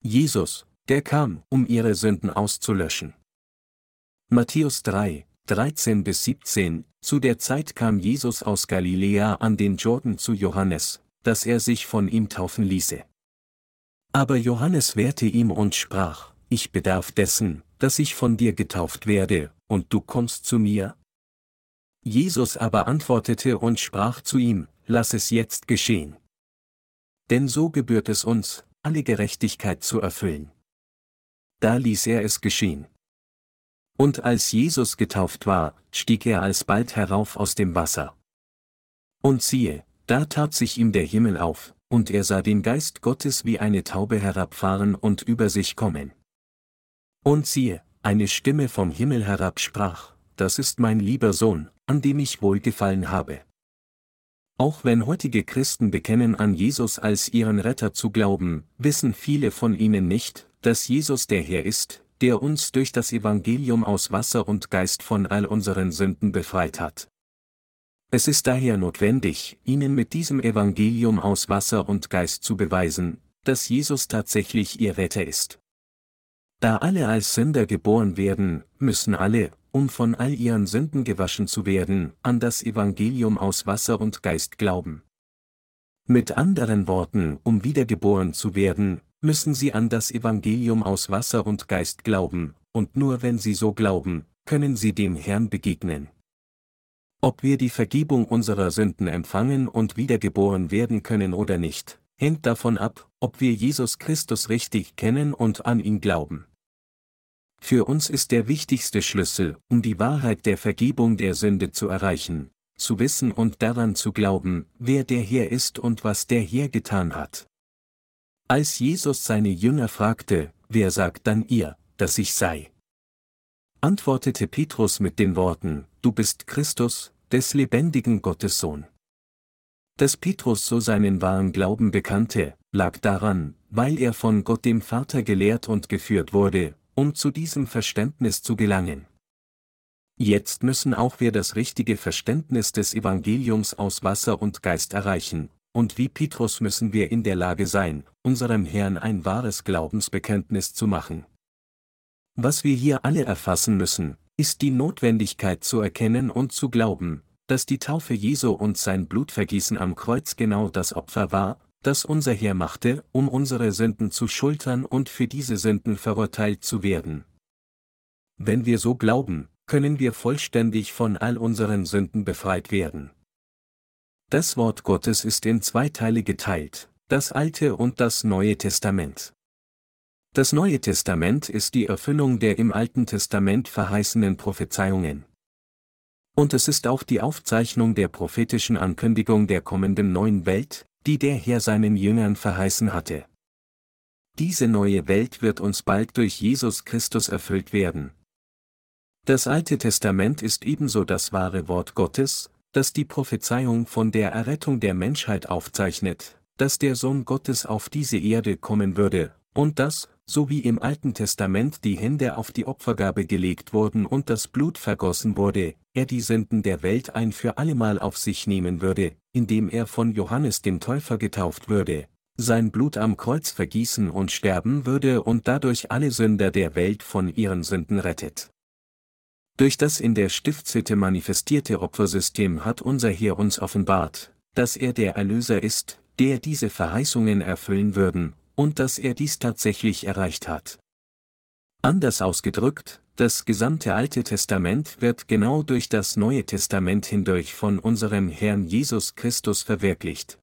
Jesus, der kam, um ihre Sünden auszulöschen. Matthäus 3, 13 bis 17, zu der Zeit kam Jesus aus Galiläa an den Jordan zu Johannes, dass er sich von ihm taufen ließe. Aber Johannes wehrte ihm und sprach, ich bedarf dessen, dass ich von dir getauft werde, und du kommst zu mir? Jesus aber antwortete und sprach zu ihm, lass es jetzt geschehen. Denn so gebührt es uns, alle Gerechtigkeit zu erfüllen. Da ließ er es geschehen. Und als Jesus getauft war, stieg er alsbald herauf aus dem Wasser. Und siehe, da tat sich ihm der Himmel auf, und er sah den Geist Gottes wie eine Taube herabfahren und über sich kommen. Und siehe, eine Stimme vom Himmel herab sprach, das ist mein lieber Sohn, an dem ich wohlgefallen habe. Auch wenn heutige Christen bekennen an Jesus als ihren Retter zu glauben, wissen viele von ihnen nicht, dass Jesus der Herr ist, der uns durch das Evangelium aus Wasser und Geist von all unseren Sünden befreit hat. Es ist daher notwendig, ihnen mit diesem Evangelium aus Wasser und Geist zu beweisen, dass Jesus tatsächlich ihr Retter ist. Da alle als Sünder geboren werden, müssen alle, um von all ihren Sünden gewaschen zu werden, an das Evangelium aus Wasser und Geist glauben. Mit anderen Worten, um wiedergeboren zu werden, müssen sie an das Evangelium aus Wasser und Geist glauben, und nur wenn sie so glauben, können sie dem Herrn begegnen. Ob wir die Vergebung unserer Sünden empfangen und wiedergeboren werden können oder nicht, hängt davon ab, ob wir Jesus Christus richtig kennen und an ihn glauben. Für uns ist der wichtigste Schlüssel, um die Wahrheit der Vergebung der Sünde zu erreichen, zu wissen und daran zu glauben, wer der Herr ist und was der Herr getan hat. Als Jesus seine Jünger fragte, wer sagt dann ihr, dass ich sei? Antwortete Petrus mit den Worten, Du bist Christus, des lebendigen Gottes Sohn. Dass Petrus so seinen wahren Glauben bekannte, lag daran, weil er von Gott dem Vater gelehrt und geführt wurde, um zu diesem Verständnis zu gelangen. Jetzt müssen auch wir das richtige Verständnis des Evangeliums aus Wasser und Geist erreichen, und wie Petrus müssen wir in der Lage sein, unserem Herrn ein wahres Glaubensbekenntnis zu machen. Was wir hier alle erfassen müssen, ist die Notwendigkeit zu erkennen und zu glauben, dass die Taufe Jesu und sein Blutvergießen am Kreuz genau das Opfer war, das unser Herr machte, um unsere Sünden zu schultern und für diese Sünden verurteilt zu werden. Wenn wir so glauben, können wir vollständig von all unseren Sünden befreit werden. Das Wort Gottes ist in zwei Teile geteilt, das Alte und das Neue Testament. Das Neue Testament ist die Erfüllung der im Alten Testament verheißenen Prophezeiungen. Und es ist auch die Aufzeichnung der prophetischen Ankündigung der kommenden neuen Welt, die der Herr seinen Jüngern verheißen hatte. Diese neue Welt wird uns bald durch Jesus Christus erfüllt werden. Das Alte Testament ist ebenso das wahre Wort Gottes, das die Prophezeiung von der Errettung der Menschheit aufzeichnet, dass der Sohn Gottes auf diese Erde kommen würde, und dass, so wie im Alten Testament die Hände auf die Opfergabe gelegt wurden und das Blut vergossen wurde, er die Sünden der Welt ein für allemal auf sich nehmen würde, indem er von Johannes dem Täufer getauft würde, sein Blut am Kreuz vergießen und sterben würde und dadurch alle Sünder der Welt von ihren Sünden rettet. Durch das in der Stiftshütte manifestierte Opfersystem hat unser Herr uns offenbart, dass er der Erlöser ist, der diese Verheißungen erfüllen würden, und dass er dies tatsächlich erreicht hat. Anders ausgedrückt, das gesamte Alte Testament wird genau durch das Neue Testament hindurch von unserem Herrn Jesus Christus verwirklicht.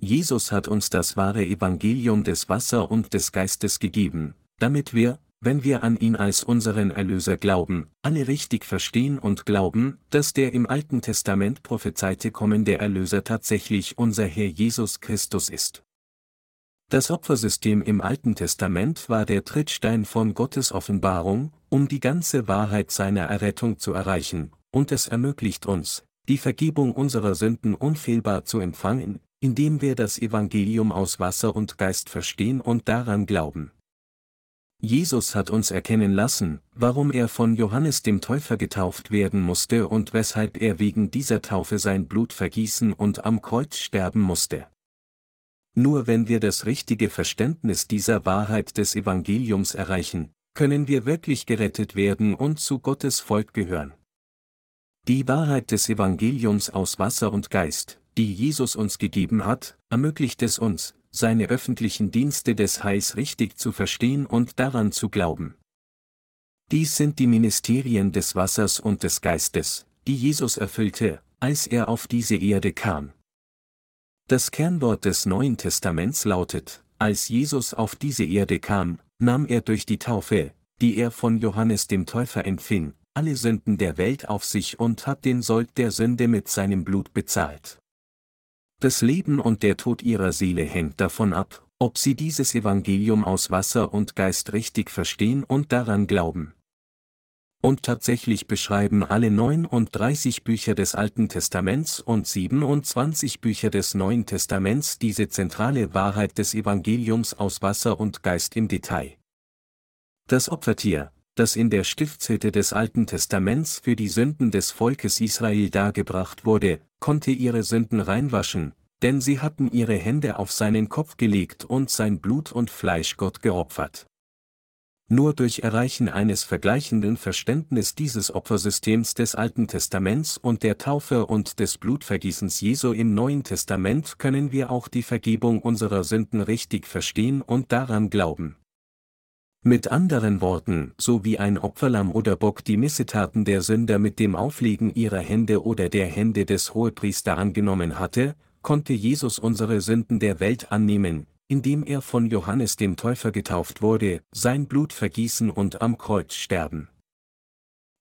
Jesus hat uns das wahre Evangelium des Wasser und des Geistes gegeben, damit wir, wenn wir an ihn als unseren Erlöser glauben, alle richtig verstehen und glauben, dass der im Alten Testament prophezeite kommende Erlöser tatsächlich unser Herr Jesus Christus ist. Das Opfersystem im Alten Testament war der Trittstein von Gottes Offenbarung, um die ganze Wahrheit seiner Errettung zu erreichen, und es ermöglicht uns, die Vergebung unserer Sünden unfehlbar zu empfangen, indem wir das Evangelium aus Wasser und Geist verstehen und daran glauben. Jesus hat uns erkennen lassen, warum er von Johannes dem Täufer getauft werden musste und weshalb er wegen dieser Taufe sein Blut vergießen und am Kreuz sterben musste. Nur wenn wir das richtige Verständnis dieser Wahrheit des Evangeliums erreichen, können wir wirklich gerettet werden und zu Gottes Volk gehören. Die Wahrheit des Evangeliums aus Wasser und Geist, die Jesus uns gegeben hat, ermöglicht es uns, seine öffentlichen Dienste des Heils richtig zu verstehen und daran zu glauben. Dies sind die Ministerien des Wassers und des Geistes, die Jesus erfüllte, als er auf diese Erde kam. Das Kernwort des Neuen Testaments lautet, als Jesus auf diese Erde kam, nahm er durch die Taufe, die er von Johannes dem Täufer empfing, alle Sünden der Welt auf sich und hat den Sold der Sünde mit seinem Blut bezahlt. Das Leben und der Tod ihrer Seele hängt davon ab, ob sie dieses Evangelium aus Wasser und Geist richtig verstehen und daran glauben. Und tatsächlich beschreiben alle 39 Bücher des Alten Testaments und 27 Bücher des Neuen Testaments diese zentrale Wahrheit des Evangeliums aus Wasser und Geist im Detail. Das Opfertier, das in der Stiftshütte des Alten Testaments für die Sünden des Volkes Israel dargebracht wurde, konnte ihre Sünden reinwaschen, denn sie hatten ihre Hände auf seinen Kopf gelegt und sein Blut und Fleisch Gott geopfert. Nur durch Erreichen eines vergleichenden Verständnis dieses Opfersystems des Alten Testaments und der Taufe und des Blutvergießens Jesu im Neuen Testament können wir auch die Vergebung unserer Sünden richtig verstehen und daran glauben. Mit anderen Worten, so wie ein Opferlamm oder Bock die Missetaten der Sünder mit dem Auflegen ihrer Hände oder der Hände des Hohepriester angenommen hatte, konnte Jesus unsere Sünden der Welt annehmen, indem er von Johannes dem Täufer getauft wurde, sein Blut vergießen und am Kreuz sterben.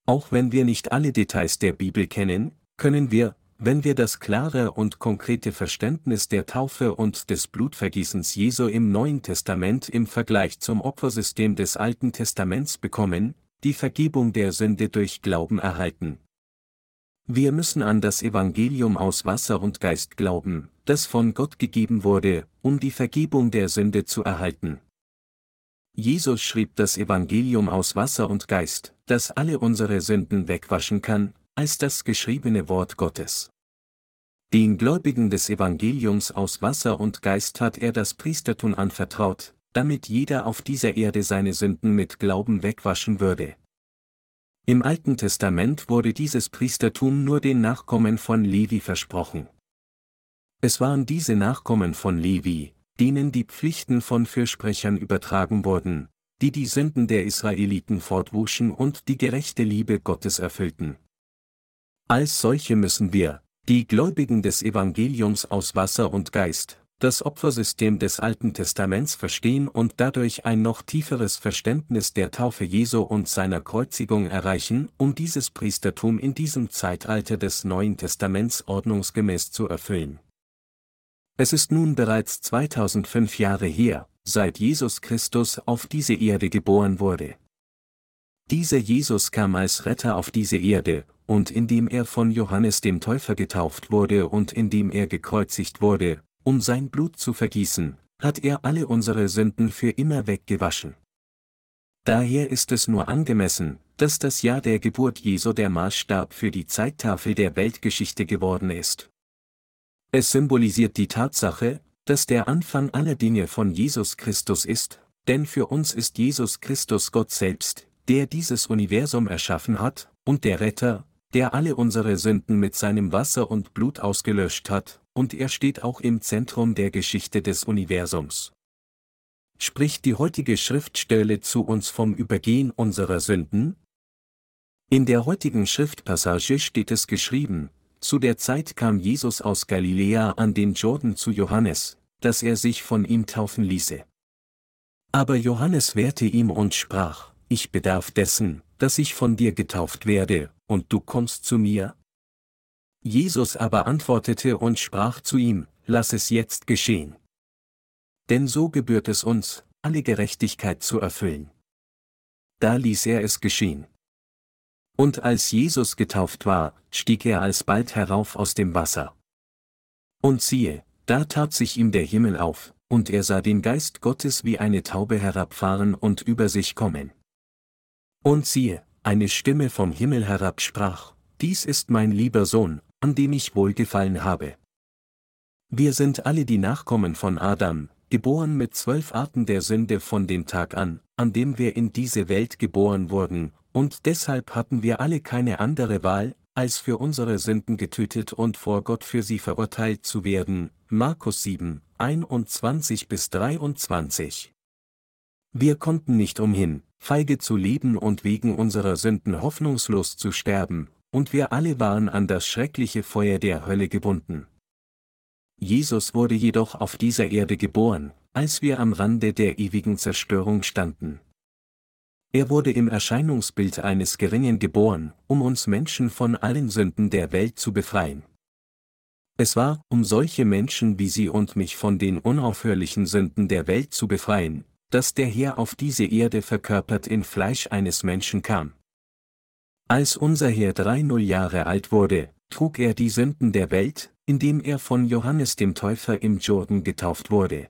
Auch wenn wir nicht alle Details der Bibel kennen, können wir, wenn wir das klare und konkrete Verständnis der Taufe und des Blutvergießens Jesu im Neuen Testament im Vergleich zum Opfersystem des Alten Testaments bekommen, die Vergebung der Sünde durch Glauben erhalten. Wir müssen an das Evangelium aus Wasser und Geist glauben, das von Gott gegeben wurde, um die Vergebung der Sünde zu erhalten. Jesus schrieb das Evangelium aus Wasser und Geist, das alle unsere Sünden wegwaschen kann, als das geschriebene Wort Gottes. Den Gläubigen des Evangeliums aus Wasser und Geist hat er das Priestertum anvertraut, damit jeder auf dieser Erde seine Sünden mit Glauben wegwaschen würde. Im Alten Testament wurde dieses Priestertum nur den Nachkommen von Levi versprochen. Es waren diese Nachkommen von Levi, denen die Pflichten von Fürsprechern übertragen wurden, die die Sünden der Israeliten fortwuschen und die gerechte Liebe Gottes erfüllten. Als solche müssen wir, die Gläubigen des Evangeliums aus Wasser und Geist, das Opfersystem des Alten Testaments verstehen und dadurch ein noch tieferes Verständnis der Taufe Jesu und seiner Kreuzigung erreichen, um dieses Priestertum in diesem Zeitalter des Neuen Testaments ordnungsgemäß zu erfüllen. Es ist nun bereits 2005 Jahre her, seit Jesus Christus auf diese Erde geboren wurde. Dieser Jesus kam als Retter auf diese Erde, und indem er von Johannes dem Täufer getauft wurde und indem er gekreuzigt wurde, um sein Blut zu vergießen, hat er alle unsere Sünden für immer weggewaschen. Daher ist es nur angemessen, dass das Jahr der Geburt Jesu der Maßstab für die Zeittafel der Weltgeschichte geworden ist. Es symbolisiert die Tatsache, dass der Anfang aller Dinge von Jesus Christus ist, denn für uns ist Jesus Christus Gott selbst, der dieses Universum erschaffen hat, und der Retter, der alle unsere Sünden mit seinem Wasser und Blut ausgelöscht hat, und er steht auch im Zentrum der Geschichte des Universums. Spricht die heutige Schriftstelle zu uns vom Übergehen unserer Sünden? In der heutigen Schriftpassage steht es geschrieben, zu der Zeit kam Jesus aus Galiläa an den Jordan zu Johannes, dass er sich von ihm taufen ließe. Aber Johannes wehrte ihm und sprach, ich bedarf dessen, dass ich von dir getauft werde, und du kommst zu mir? Jesus aber antwortete und sprach zu ihm, Lass es jetzt geschehen. Denn so gebührt es uns, alle Gerechtigkeit zu erfüllen. Da ließ er es geschehen. Und als Jesus getauft war, stieg er alsbald herauf aus dem Wasser. Und siehe, da tat sich ihm der Himmel auf, und er sah den Geist Gottes wie eine Taube herabfahren und über sich kommen. Und siehe, eine Stimme vom Himmel herab sprach, Dies ist mein lieber Sohn, an dem ich wohlgefallen habe. Wir sind alle die Nachkommen von Adam, geboren mit zwölf Arten der Sünde von dem Tag an, an dem wir in diese Welt geboren wurden, und deshalb hatten wir alle keine andere Wahl, als für unsere Sünden getötet und vor Gott für sie verurteilt zu werden. Markus 7, 21 bis 23. Wir konnten nicht umhin, feige zu leben und wegen unserer Sünden hoffnungslos zu sterben, und wir alle waren an das schreckliche Feuer der Hölle gebunden. Jesus wurde jedoch auf dieser Erde geboren, als wir am Rande der ewigen Zerstörung standen. Er wurde im Erscheinungsbild eines Geringen geboren, um uns Menschen von allen Sünden der Welt zu befreien. Es war, um solche Menschen wie Sie und mich von den unaufhörlichen Sünden der Welt zu befreien, dass der Herr auf diese Erde verkörpert in Fleisch eines Menschen kam. Als unser Herr drei Null Jahre alt wurde, trug er die Sünden der Welt, indem er von Johannes dem Täufer im Jordan getauft wurde.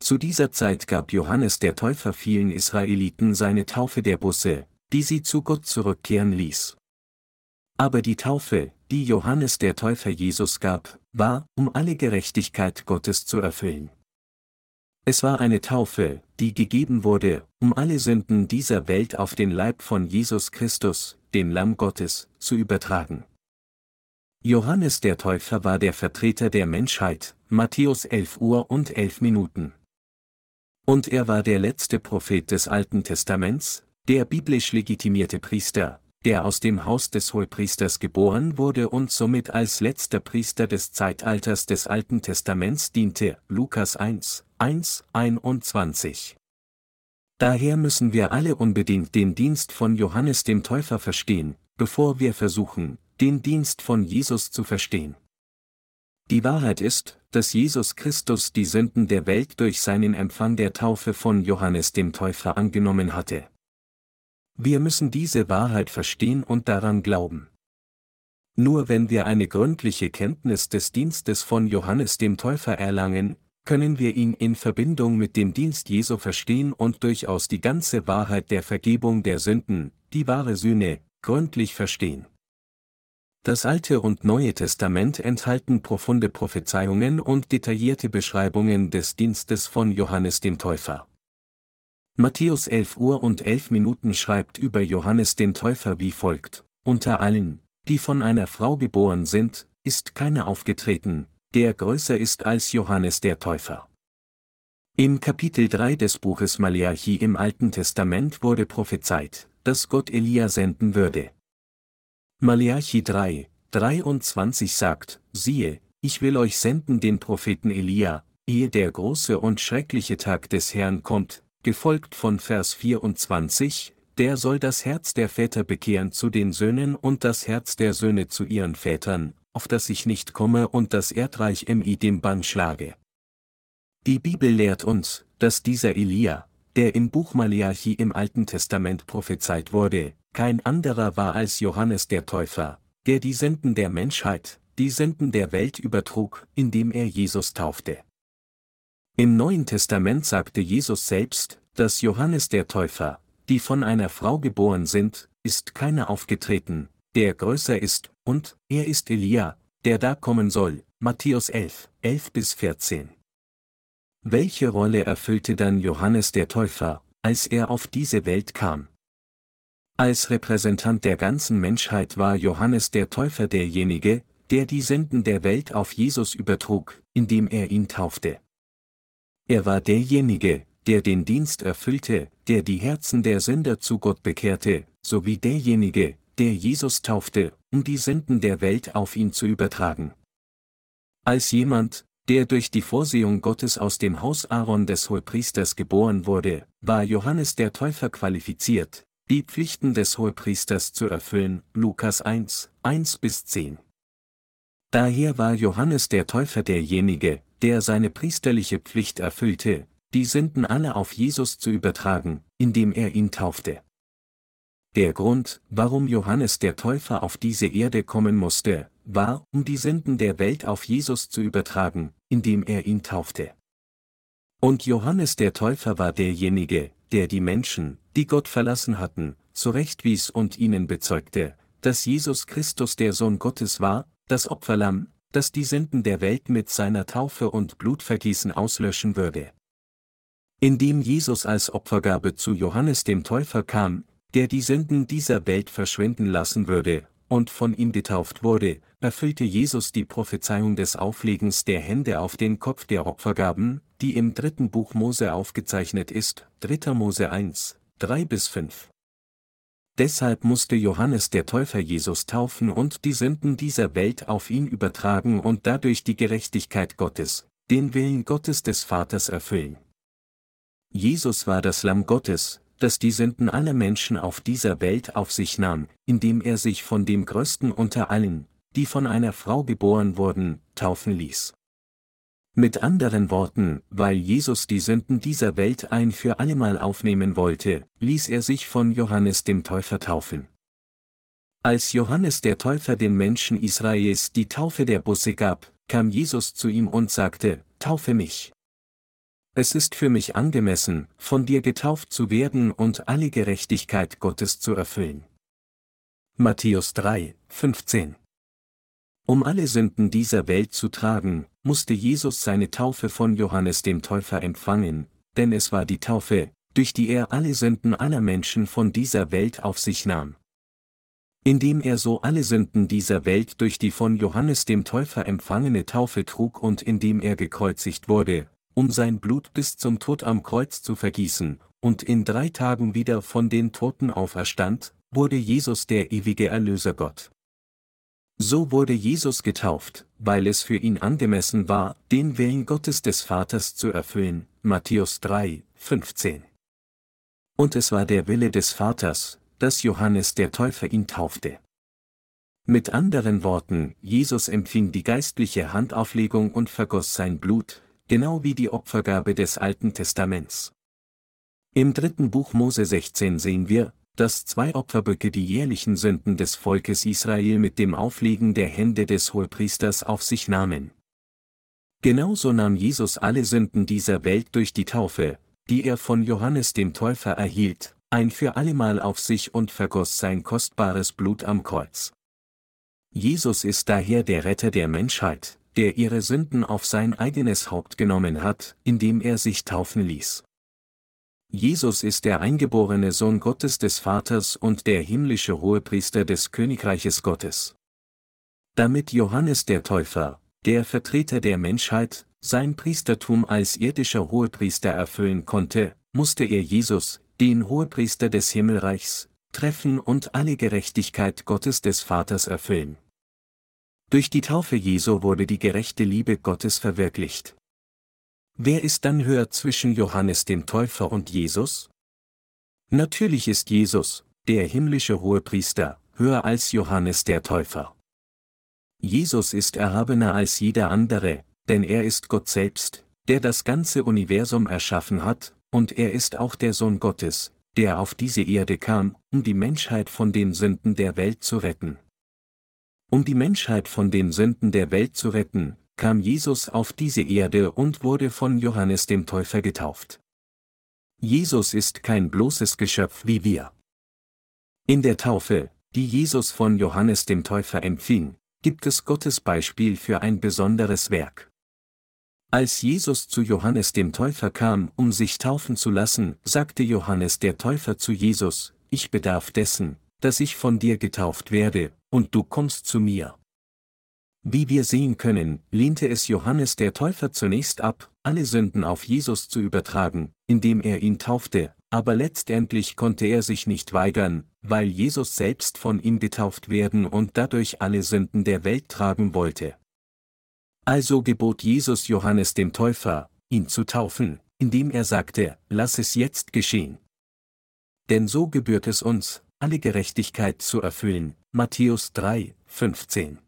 Zu dieser Zeit gab Johannes der Täufer vielen Israeliten seine Taufe der Busse, die sie zu Gott zurückkehren ließ. Aber die Taufe, die Johannes der Täufer Jesus gab, war, um alle Gerechtigkeit Gottes zu erfüllen. Es war eine Taufe, die gegeben wurde, um alle Sünden dieser Welt auf den Leib von Jesus Christus, dem Lamm Gottes, zu übertragen. Johannes der Täufer war der Vertreter der Menschheit, Matthäus 11 Uhr und 11 Minuten. Und er war der letzte Prophet des Alten Testaments, der biblisch legitimierte Priester, der aus dem Haus des Hohepriesters geboren wurde und somit als letzter Priester des Zeitalters des Alten Testaments diente, Lukas 1, 1, 21. Daher müssen wir alle unbedingt den Dienst von Johannes dem Täufer verstehen, bevor wir versuchen, den Dienst von Jesus zu verstehen. Die Wahrheit ist, dass Jesus Christus die Sünden der Welt durch seinen Empfang der Taufe von Johannes dem Täufer angenommen hatte. Wir müssen diese Wahrheit verstehen und daran glauben. Nur wenn wir eine gründliche Kenntnis des Dienstes von Johannes dem Täufer erlangen, können wir ihn in Verbindung mit dem Dienst Jesu verstehen und durchaus die ganze Wahrheit der Vergebung der Sünden, die wahre Sühne, gründlich verstehen. Das Alte und Neue Testament enthalten profunde Prophezeiungen und detaillierte Beschreibungen des Dienstes von Johannes dem Täufer. Matthäus 11 Uhr und 11 Minuten schreibt über Johannes den Täufer wie folgt, Unter allen, die von einer Frau geboren sind, ist keiner aufgetreten, der größer ist als Johannes der Täufer. Im Kapitel 3 des Buches Maleachi im Alten Testament wurde prophezeit, dass Gott Elia senden würde. Malachi 3, 23 sagt, siehe, ich will euch senden den Propheten Elia, ehe der große und schreckliche Tag des Herrn kommt, gefolgt von Vers 24, der soll das Herz der Väter bekehren zu den Söhnen und das Herz der Söhne zu ihren Vätern, auf das ich nicht komme und das Erdreich im I dem Bann schlage. Die Bibel lehrt uns, dass dieser Elia, der im Buch Malachi im Alten Testament prophezeit wurde, kein anderer war als Johannes der Täufer, der die Sünden der Menschheit, die Sünden der Welt übertrug, indem er Jesus taufte. Im Neuen Testament sagte Jesus selbst, dass Johannes der Täufer, die von einer Frau geboren sind, ist keiner aufgetreten, der größer ist, und er ist Elia, der da kommen soll, Matthäus 11, 11 bis 14. Welche Rolle erfüllte dann Johannes der Täufer, als er auf diese Welt kam? Als Repräsentant der ganzen Menschheit war Johannes der Täufer derjenige, der die Sünden der Welt auf Jesus übertrug, indem er ihn taufte. Er war derjenige, der den Dienst erfüllte, der die Herzen der Sünder zu Gott bekehrte, sowie derjenige, der Jesus taufte, um die Sünden der Welt auf ihn zu übertragen. Als jemand, der durch die Vorsehung Gottes aus dem Haus Aaron des Hohepriesters geboren wurde, war Johannes der Täufer qualifiziert, die Pflichten des Hohepriesters zu erfüllen, Lukas 1, 1 bis 10. Daher war Johannes der Täufer derjenige, der seine priesterliche Pflicht erfüllte, die Sünden alle auf Jesus zu übertragen, indem er ihn taufte. Der Grund, warum Johannes der Täufer auf diese Erde kommen musste, war, um die Sünden der Welt auf Jesus zu übertragen, indem er ihn taufte. Und Johannes der Täufer war derjenige, der die Menschen, die Gott verlassen hatten, zurechtwies und ihnen bezeugte, dass Jesus Christus der Sohn Gottes war, das Opferlamm, das die Sünden der Welt mit seiner Taufe und Blutvergießen auslöschen würde. Indem Jesus als Opfergabe zu Johannes dem Täufer kam, der die Sünden dieser Welt verschwinden lassen würde, und von ihm getauft wurde, erfüllte Jesus die Prophezeiung des Auflegens der Hände auf den Kopf der Opfergaben, die im dritten Buch Mose aufgezeichnet ist, 3. Mose 1, 3 bis 5. Deshalb musste Johannes der Täufer Jesus taufen und die Sünden dieser Welt auf ihn übertragen und dadurch die Gerechtigkeit Gottes, den Willen Gottes des Vaters erfüllen. Jesus war das Lamm Gottes, das die Sünden aller Menschen auf dieser Welt auf sich nahm, indem er sich von dem Größten unter allen, die von einer Frau geboren wurden, taufen ließ. Mit anderen Worten, weil Jesus die Sünden dieser Welt ein für allemal aufnehmen wollte, ließ er sich von Johannes dem Täufer taufen. Als Johannes der Täufer den Menschen Israels die Taufe der Busse gab, kam Jesus zu ihm und sagte, Taufe mich. Es ist für mich angemessen, von dir getauft zu werden und alle Gerechtigkeit Gottes zu erfüllen. Matthäus 3, 15 Um alle Sünden dieser Welt zu tragen, musste Jesus seine Taufe von Johannes dem Täufer empfangen, denn es war die Taufe, durch die er alle Sünden aller Menschen von dieser Welt auf sich nahm. Indem er so alle Sünden dieser Welt durch die von Johannes dem Täufer empfangene Taufe trug und indem er gekreuzigt wurde, um sein Blut bis zum Tod am Kreuz zu vergießen, und in drei Tagen wieder von den Toten auferstand, wurde Jesus der ewige Erlöser Gott. So wurde Jesus getauft, weil es für ihn angemessen war, den Willen Gottes des Vaters zu erfüllen, Matthäus 3, 15. Und es war der Wille des Vaters, dass Johannes der Täufer ihn taufte. Mit anderen Worten, Jesus empfing die geistliche Handauflegung und vergoss sein Blut, genau wie die Opfergabe des Alten Testaments. Im dritten Buch Mose 16 sehen wir, dass zwei Opferböcke die jährlichen Sünden des Volkes Israel mit dem Auflegen der Hände des Hohepriesters auf sich nahmen. Genauso nahm Jesus alle Sünden dieser Welt durch die Taufe, die er von Johannes dem Täufer erhielt, ein für allemal auf sich und vergoss sein kostbares Blut am Kreuz. Jesus ist daher der Retter der Menschheit, der ihre Sünden auf sein eigenes Haupt genommen hat, indem er sich taufen ließ. Jesus ist der eingeborene Sohn Gottes des Vaters und der himmlische Hohepriester des Königreiches Gottes. Damit Johannes der Täufer, der Vertreter der Menschheit, sein Priestertum als irdischer Hohepriester erfüllen konnte, musste er Jesus, den Hohepriester des Himmelreichs, treffen und alle Gerechtigkeit Gottes des Vaters erfüllen. Durch die Taufe Jesu wurde die gerechte Liebe Gottes verwirklicht. Wer ist dann höher zwischen Johannes dem Täufer und Jesus? Natürlich ist Jesus, der himmlische Hohepriester, höher als Johannes der Täufer. Jesus ist erhabener als jeder andere, denn er ist Gott selbst, der das ganze Universum erschaffen hat, und er ist auch der Sohn Gottes, der auf diese Erde kam, um die Menschheit von den Sünden der Welt zu retten. Um die Menschheit von den Sünden der Welt zu retten, kam Jesus auf diese Erde und wurde von Johannes dem Täufer getauft. Jesus ist kein bloßes Geschöpf wie wir. In der Taufe, die Jesus von Johannes dem Täufer empfing, gibt es Gottes Beispiel für ein besonderes Werk. Als Jesus zu Johannes dem Täufer kam, um sich taufen zu lassen, sagte Johannes der Täufer zu Jesus, ich bedarf dessen, dass ich von dir getauft werde, und du kommst zu mir. Wie wir sehen können, lehnte es Johannes der Täufer zunächst ab, alle Sünden auf Jesus zu übertragen, indem er ihn taufte, aber letztendlich konnte er sich nicht weigern, weil Jesus selbst von ihm getauft werden und dadurch alle Sünden der Welt tragen wollte. Also gebot Jesus Johannes dem Täufer, ihn zu taufen, indem er sagte, lass es jetzt geschehen. Denn so gebührt es uns, alle Gerechtigkeit zu erfüllen. Matthäus 3, 15.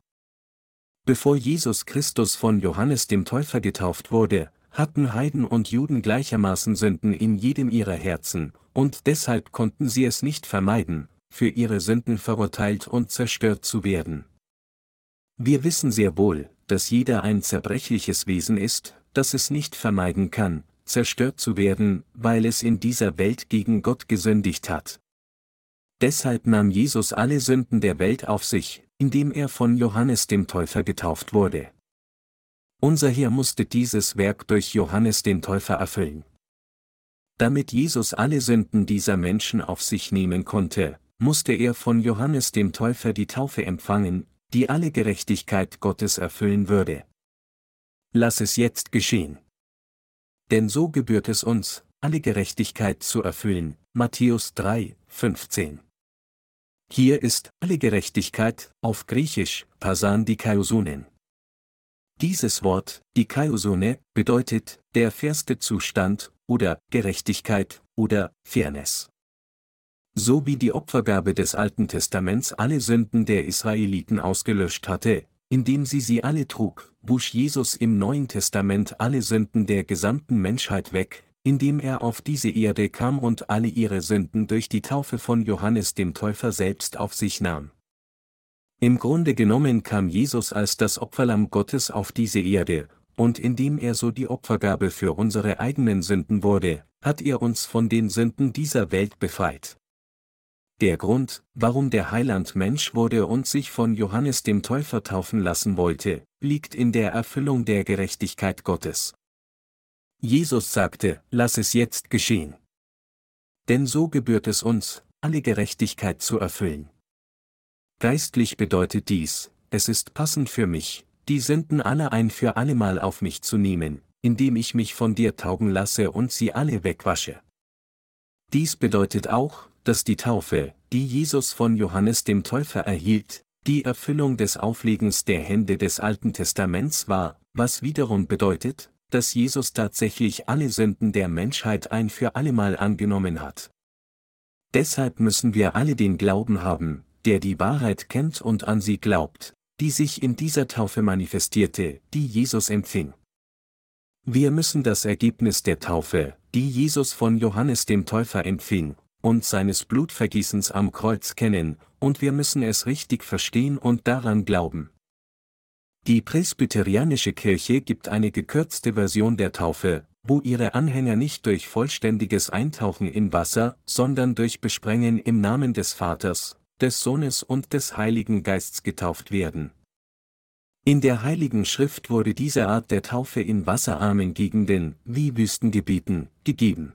Bevor Jesus Christus von Johannes dem Täufer getauft wurde, hatten Heiden und Juden gleichermaßen Sünden in jedem ihrer Herzen, und deshalb konnten sie es nicht vermeiden, für ihre Sünden verurteilt und zerstört zu werden. Wir wissen sehr wohl, dass jeder ein zerbrechliches Wesen ist, das es nicht vermeiden kann, zerstört zu werden, weil es in dieser Welt gegen Gott gesündigt hat. Deshalb nahm Jesus alle Sünden der Welt auf sich, indem er von Johannes dem Täufer getauft wurde. Unser Herr musste dieses Werk durch Johannes den Täufer erfüllen. Damit Jesus alle Sünden dieser Menschen auf sich nehmen konnte, musste er von Johannes dem Täufer die Taufe empfangen, die alle Gerechtigkeit Gottes erfüllen würde. Lass es jetzt geschehen. Denn so gebührt es uns, alle Gerechtigkeit zu erfüllen. Matthäus 3, 15. Hier ist alle Gerechtigkeit auf Griechisch Pasan Dikaiosunen. Dieses Wort, Dikaiosune, bedeutet der fairste Zustand oder Gerechtigkeit oder Fairness. So wie die Opfergabe des Alten Testaments alle Sünden der Israeliten ausgelöscht hatte, indem sie sie alle trug, wusch Jesus im Neuen Testament alle Sünden der gesamten Menschheit weg, indem er auf diese Erde kam und alle ihre Sünden durch die Taufe von Johannes dem Täufer selbst auf sich nahm. Im Grunde genommen kam Jesus als das Opferlamm Gottes auf diese Erde, und indem er so die Opfergabe für unsere eigenen Sünden wurde, hat er uns von den Sünden dieser Welt befreit. Der Grund, warum der Heiland Mensch wurde und sich von Johannes dem Täufer taufen lassen wollte, liegt in der Erfüllung der Gerechtigkeit Gottes. Jesus sagte, lass es jetzt geschehen. Denn so gebührt es uns, alle Gerechtigkeit zu erfüllen. Geistlich bedeutet dies, es ist passend für mich, die Sünden aller ein für allemal auf mich zu nehmen, indem ich mich von dir taugen lasse und sie alle wegwasche. Dies bedeutet auch, dass die Taufe, die Jesus von Johannes dem Täufer erhielt, die Erfüllung des Auflegens der Hände des Alten Testaments war, was wiederum bedeutet, dass Jesus tatsächlich alle Sünden der Menschheit ein für allemal angenommen hat. Deshalb müssen wir alle den Glauben haben, der die Wahrheit kennt und an sie glaubt, die sich in dieser Taufe manifestierte, die Jesus empfing. Wir müssen das Ergebnis der Taufe, die Jesus von Johannes dem Täufer empfing, und seines Blutvergießens am Kreuz kennen, und wir müssen es richtig verstehen und daran glauben. Die presbyterianische Kirche gibt eine gekürzte Version der Taufe, wo ihre Anhänger nicht durch vollständiges Eintauchen in Wasser, sondern durch Besprengen im Namen des Vaters, des Sohnes und des Heiligen Geists getauft werden. In der Heiligen Schrift wurde diese Art der Taufe in wasserarmen Gegenden, wie Wüstengebieten, gegeben.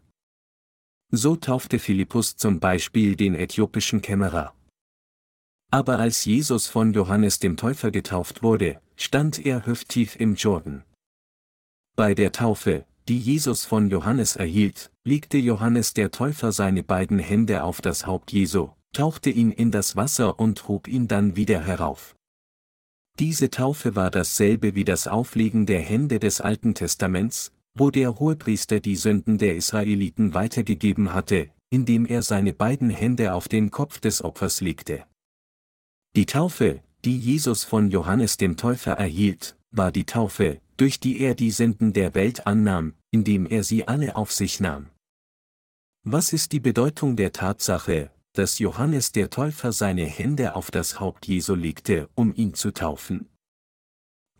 So taufte Philippus zum Beispiel den äthiopischen Kämmerer. Aber als Jesus von Johannes dem Täufer getauft wurde, stand er hüfttief im Jordan. Bei der Taufe, die Jesus von Johannes erhielt, legte Johannes der Täufer seine beiden Hände auf das Haupt Jesu, tauchte ihn in das Wasser und hob ihn dann wieder herauf. Diese Taufe war dasselbe wie das Auflegen der Hände des Alten Testaments, wo der Hohepriester die Sünden der Israeliten weitergegeben hatte, indem er seine beiden Hände auf den Kopf des Opfers legte. Die Taufe, die Jesus von Johannes dem Täufer erhielt, war die Taufe, durch die er die Sünden der Welt annahm, indem er sie alle auf sich nahm. Was ist die Bedeutung der Tatsache, dass Johannes der Täufer seine Hände auf das Haupt Jesu legte, um ihn zu taufen?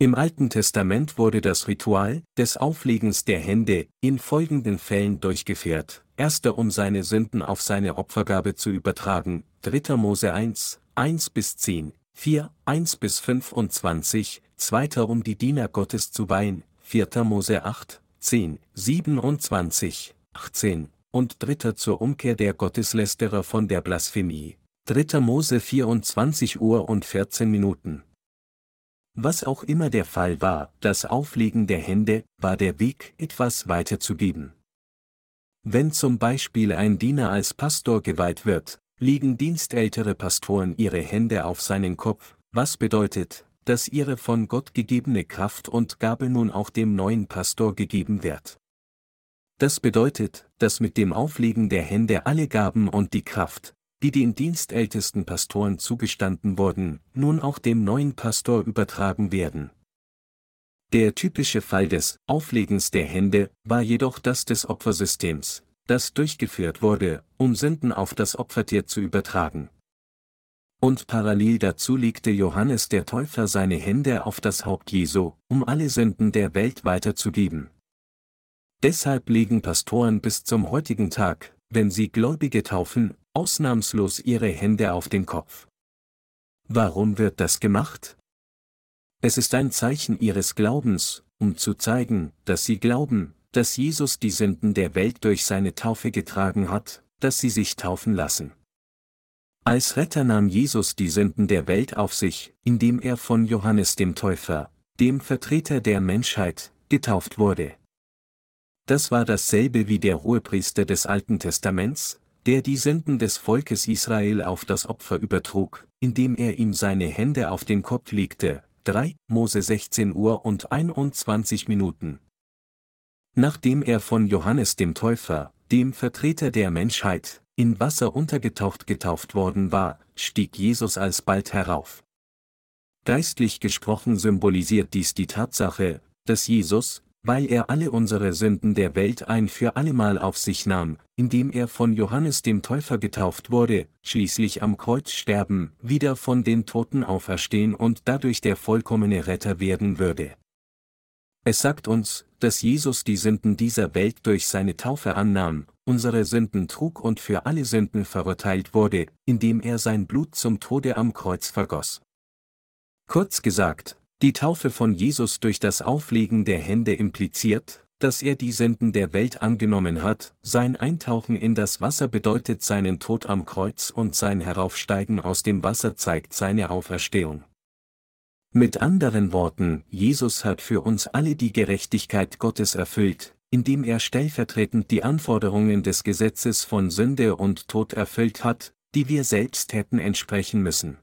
Im Alten Testament wurde das Ritual des Auflegens der Hände in folgenden Fällen durchgeführt. Erster um seine Sünden auf seine Opfergabe zu übertragen, 3. Mose 1, 1 bis 10, 4, 1 bis 25, zweiter um die Diener Gottes zu weihen, 4. Mose 8, 10, 27, 18, und dritter zur Umkehr der Gotteslästerer von der Blasphemie. 3. Mose 24 Uhr und 14 Minuten. Was auch immer der Fall war, das Auflegen der Hände war der Weg, etwas weiterzugeben. Wenn zum Beispiel ein Diener als Pastor geweiht wird, legen dienstältere Pastoren ihre Hände auf seinen Kopf, was bedeutet, dass ihre von Gott gegebene Kraft und Gabe nun auch dem neuen Pastor gegeben wird. Das bedeutet, dass mit dem Auflegen der Hände alle Gaben und die Kraft, die den dienstältesten Pastoren zugestanden wurden, nun auch dem neuen Pastor übertragen werden. Der typische Fall des Auflegens der Hände war jedoch das des Opfersystems, das durchgeführt wurde, um Sünden auf das Opfertier zu übertragen. Und parallel dazu legte Johannes der Täufer seine Hände auf das Haupt Jesu, um alle Sünden der Welt weiterzugeben. Deshalb legen Pastoren bis zum heutigen Tag, wenn sie Gläubige taufen, ausnahmslos ihre Hände auf den Kopf. Warum wird das gemacht? Es ist ein Zeichen ihres Glaubens, um zu zeigen, dass sie glauben, dass Jesus die Sünden der Welt durch seine Taufe getragen hat, dass sie sich taufen lassen. Als Retter nahm Jesus die Sünden der Welt auf sich, indem er von Johannes dem Täufer, dem Vertreter der Menschheit, getauft wurde. Das war dasselbe wie der Hohepriester des Alten Testaments, der die Sünden des Volkes Israel auf das Opfer übertrug, indem er ihm seine Hände auf den Kopf legte. 3 Mose 16 Uhr und 21 Minuten. Nachdem er von Johannes dem Täufer, dem Vertreter der Menschheit, in Wasser untergetaucht getauft worden war, stieg Jesus alsbald herauf. Geistlich gesprochen symbolisiert dies die Tatsache, dass Jesus, weil er alle unsere Sünden der Welt ein für allemal auf sich nahm, indem er von Johannes dem Täufer getauft wurde, schließlich am Kreuz sterben, wieder von den Toten auferstehen und dadurch der vollkommene Retter werden würde. Es sagt uns, dass Jesus die Sünden dieser Welt durch seine Taufe annahm, unsere Sünden trug und für alle Sünden verurteilt wurde, indem er sein Blut zum Tode am Kreuz vergoss. Kurz gesagt, die Taufe von Jesus durch das Auflegen der Hände impliziert, dass er die Sünden der Welt angenommen hat, sein Eintauchen in das Wasser bedeutet seinen Tod am Kreuz und sein Heraufsteigen aus dem Wasser zeigt seine Auferstehung. Mit anderen Worten, Jesus hat für uns alle die Gerechtigkeit Gottes erfüllt, indem er stellvertretend die Anforderungen des Gesetzes von Sünde und Tod erfüllt hat, die wir selbst hätten entsprechen müssen.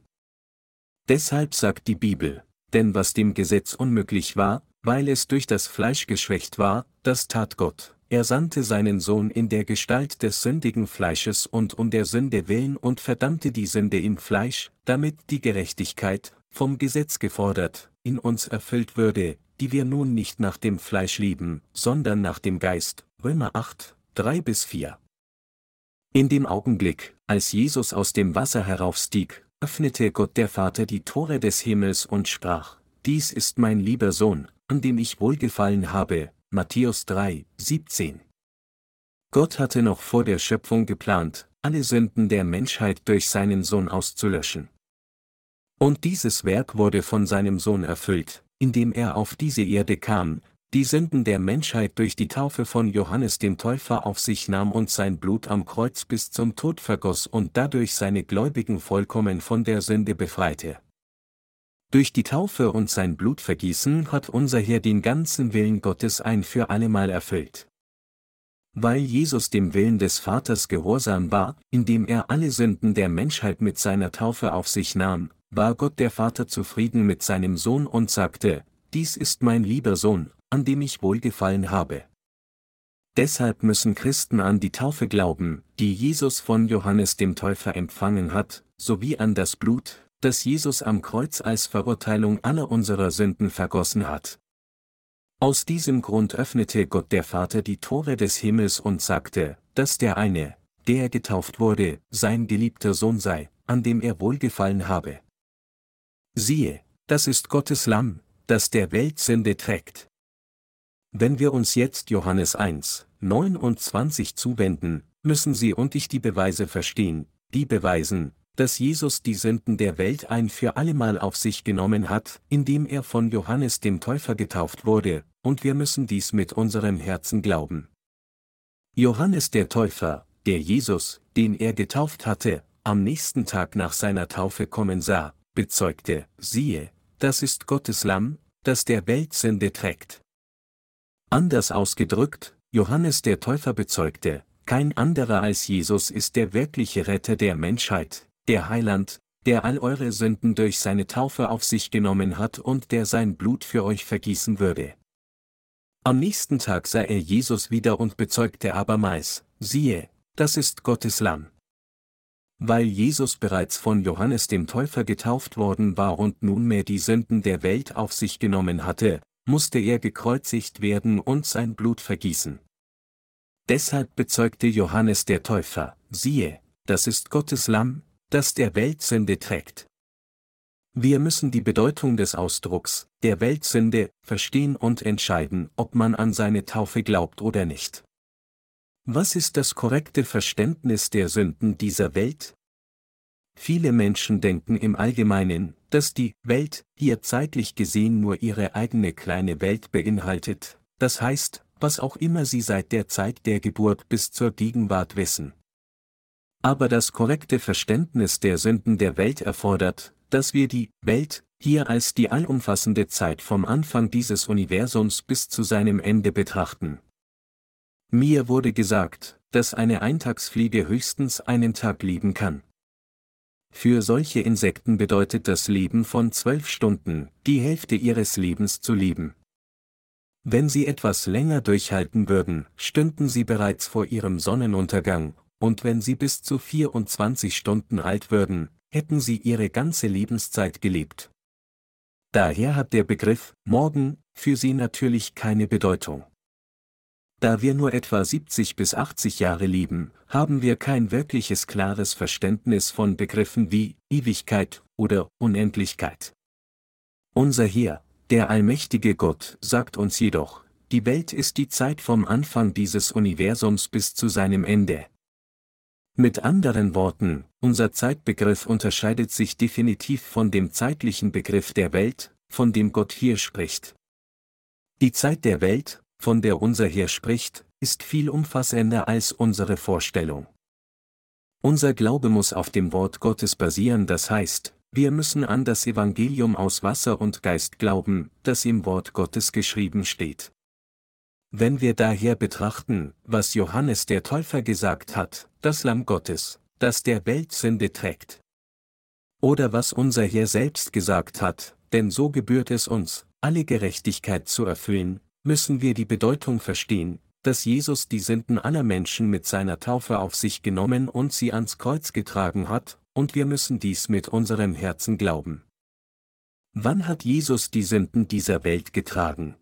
Deshalb sagt die Bibel, denn was dem Gesetz unmöglich war, weil es durch das Fleisch geschwächt war, das tat Gott. Er sandte seinen Sohn in der Gestalt des sündigen Fleisches und um der Sünde willen und verdammte die Sünde im Fleisch, damit die Gerechtigkeit, vom Gesetz gefordert, in uns erfüllt würde, die wir nun nicht nach dem Fleisch lieben, sondern nach dem Geist. Römer 8, 3 bis 4. In dem Augenblick, als Jesus aus dem Wasser heraufstieg, öffnete Gott der Vater die Tore des Himmels und sprach, Dies ist mein lieber Sohn, an dem ich wohlgefallen habe. Matthäus 3, 17. Gott hatte noch vor der Schöpfung geplant, alle Sünden der Menschheit durch seinen Sohn auszulöschen. Und dieses Werk wurde von seinem Sohn erfüllt, indem er auf diese Erde kam, die Sünden der Menschheit durch die Taufe von Johannes dem Täufer auf sich nahm und sein Blut am Kreuz bis zum Tod vergoss und dadurch seine Gläubigen vollkommen von der Sünde befreite. Durch die Taufe und sein Blutvergießen hat unser Herr den ganzen Willen Gottes ein für allemal erfüllt. Weil Jesus dem Willen des Vaters gehorsam war, indem er alle Sünden der Menschheit mit seiner Taufe auf sich nahm, war Gott der Vater zufrieden mit seinem Sohn und sagte, dies ist mein lieber Sohn, an dem ich wohlgefallen habe. Deshalb müssen Christen an die Taufe glauben, die Jesus von Johannes dem Täufer empfangen hat, sowie an das Blut, das Jesus am Kreuz als Verurteilung aller unserer Sünden vergossen hat. Aus diesem Grund öffnete Gott der Vater die Tore des Himmels und sagte, dass der eine, der getauft wurde, sein geliebter Sohn sei, an dem er wohlgefallen habe. Siehe, das ist Gottes Lamm, das der Welt Sünde trägt. Wenn wir uns jetzt Johannes 1, 29 zuwenden, müssen Sie und ich die Beweise verstehen, die beweisen, dass Jesus die Sünden der Welt ein für allemal auf sich genommen hat, indem er von Johannes dem Täufer getauft wurde, und wir müssen dies mit unserem Herzen glauben. Johannes der Täufer, der Jesus, den er getauft hatte, am nächsten Tag nach seiner Taufe kommen sah, bezeugte, siehe, das ist Gottes Lamm, das der Welt Sünde trägt. Anders ausgedrückt, Johannes der Täufer bezeugte, kein anderer als Jesus ist der wirkliche Retter der Menschheit, der Heiland, der all eure Sünden durch seine Taufe auf sich genommen hat und der sein Blut für euch vergießen würde. Am nächsten Tag sah er Jesus wieder und bezeugte abermals, siehe, das ist Gottes Lamm. Weil Jesus bereits von Johannes dem Täufer getauft worden war und nunmehr die Sünden der Welt auf sich genommen hatte, musste er gekreuzigt werden und sein Blut vergießen. Deshalb bezeugte Johannes der Täufer, siehe, das ist Gottes Lamm, das der Weltsünde trägt. Wir müssen die Bedeutung des Ausdrucks, der Weltsünde, verstehen und entscheiden, ob man an seine Taufe glaubt oder nicht. Was ist das korrekte Verständnis der Sünden dieser Welt? Viele Menschen denken im Allgemeinen, dass die Welt hier zeitlich gesehen nur ihre eigene kleine Welt beinhaltet, das heißt, was auch immer sie seit der Zeit der Geburt bis zur Gegenwart wissen. Aber das korrekte Verständnis der Sünden der Welt erfordert, dass wir die Welt hier als die allumfassende Zeit vom Anfang dieses Universums bis zu seinem Ende betrachten. Mir wurde gesagt, dass eine Eintagsfliege höchstens einen Tag leben kann. Für solche Insekten bedeutet das Leben von zwölf Stunden, die Hälfte ihres Lebens zu leben. Wenn sie etwas länger durchhalten würden, stünden sie bereits vor ihrem Sonnenuntergang, und wenn sie bis zu 24 Stunden alt würden, hätten sie ihre ganze Lebenszeit gelebt. Daher hat der Begriff morgen für sie natürlich keine Bedeutung. Da wir nur etwa 70 bis 80 Jahre leben, haben wir kein wirkliches klares Verständnis von Begriffen wie Ewigkeit oder Unendlichkeit. Unser Herr, der allmächtige Gott, sagt uns jedoch, die Welt ist die Zeit vom Anfang dieses Universums bis zu seinem Ende. Mit anderen Worten, unser Zeitbegriff unterscheidet sich definitiv von dem zeitlichen Begriff der Welt, von dem Gott hier spricht. Die Zeit der Welt, von der unser Herr spricht, ist viel umfassender als unsere Vorstellung. Unser Glaube muss auf dem Wort Gottes basieren, das heißt, wir müssen an das Evangelium aus Wasser und Geist glauben, das im Wort Gottes geschrieben steht. Wenn wir daher betrachten, was Johannes der Täufer gesagt hat, das Lamm Gottes, das der Welt Sünde trägt. Oder was unser Herr selbst gesagt hat, denn so gebührt es uns, alle Gerechtigkeit zu erfüllen, müssen wir die Bedeutung verstehen, dass Jesus die Sünden aller Menschen mit seiner Taufe auf sich genommen und sie ans Kreuz getragen hat, und wir müssen dies mit unserem Herzen glauben. Wann hat Jesus die Sünden dieser Welt getragen?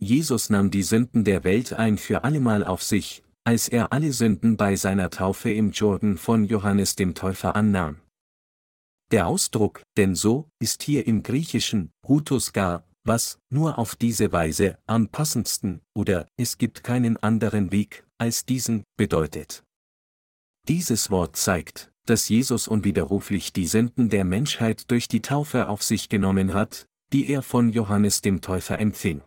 Jesus nahm die Sünden der Welt ein für allemal auf sich, als er alle Sünden bei seiner Taufe im Jordan von Johannes dem Täufer annahm. Der Ausdruck, denn so, ist hier im Griechischen, Rutus gar, was, nur auf diese Weise, am passendsten, oder, es gibt keinen anderen Weg, als diesen, bedeutet. Dieses Wort zeigt, dass Jesus unwiderruflich die Sünden der Menschheit durch die Taufe auf sich genommen hat, die er von Johannes dem Täufer empfing.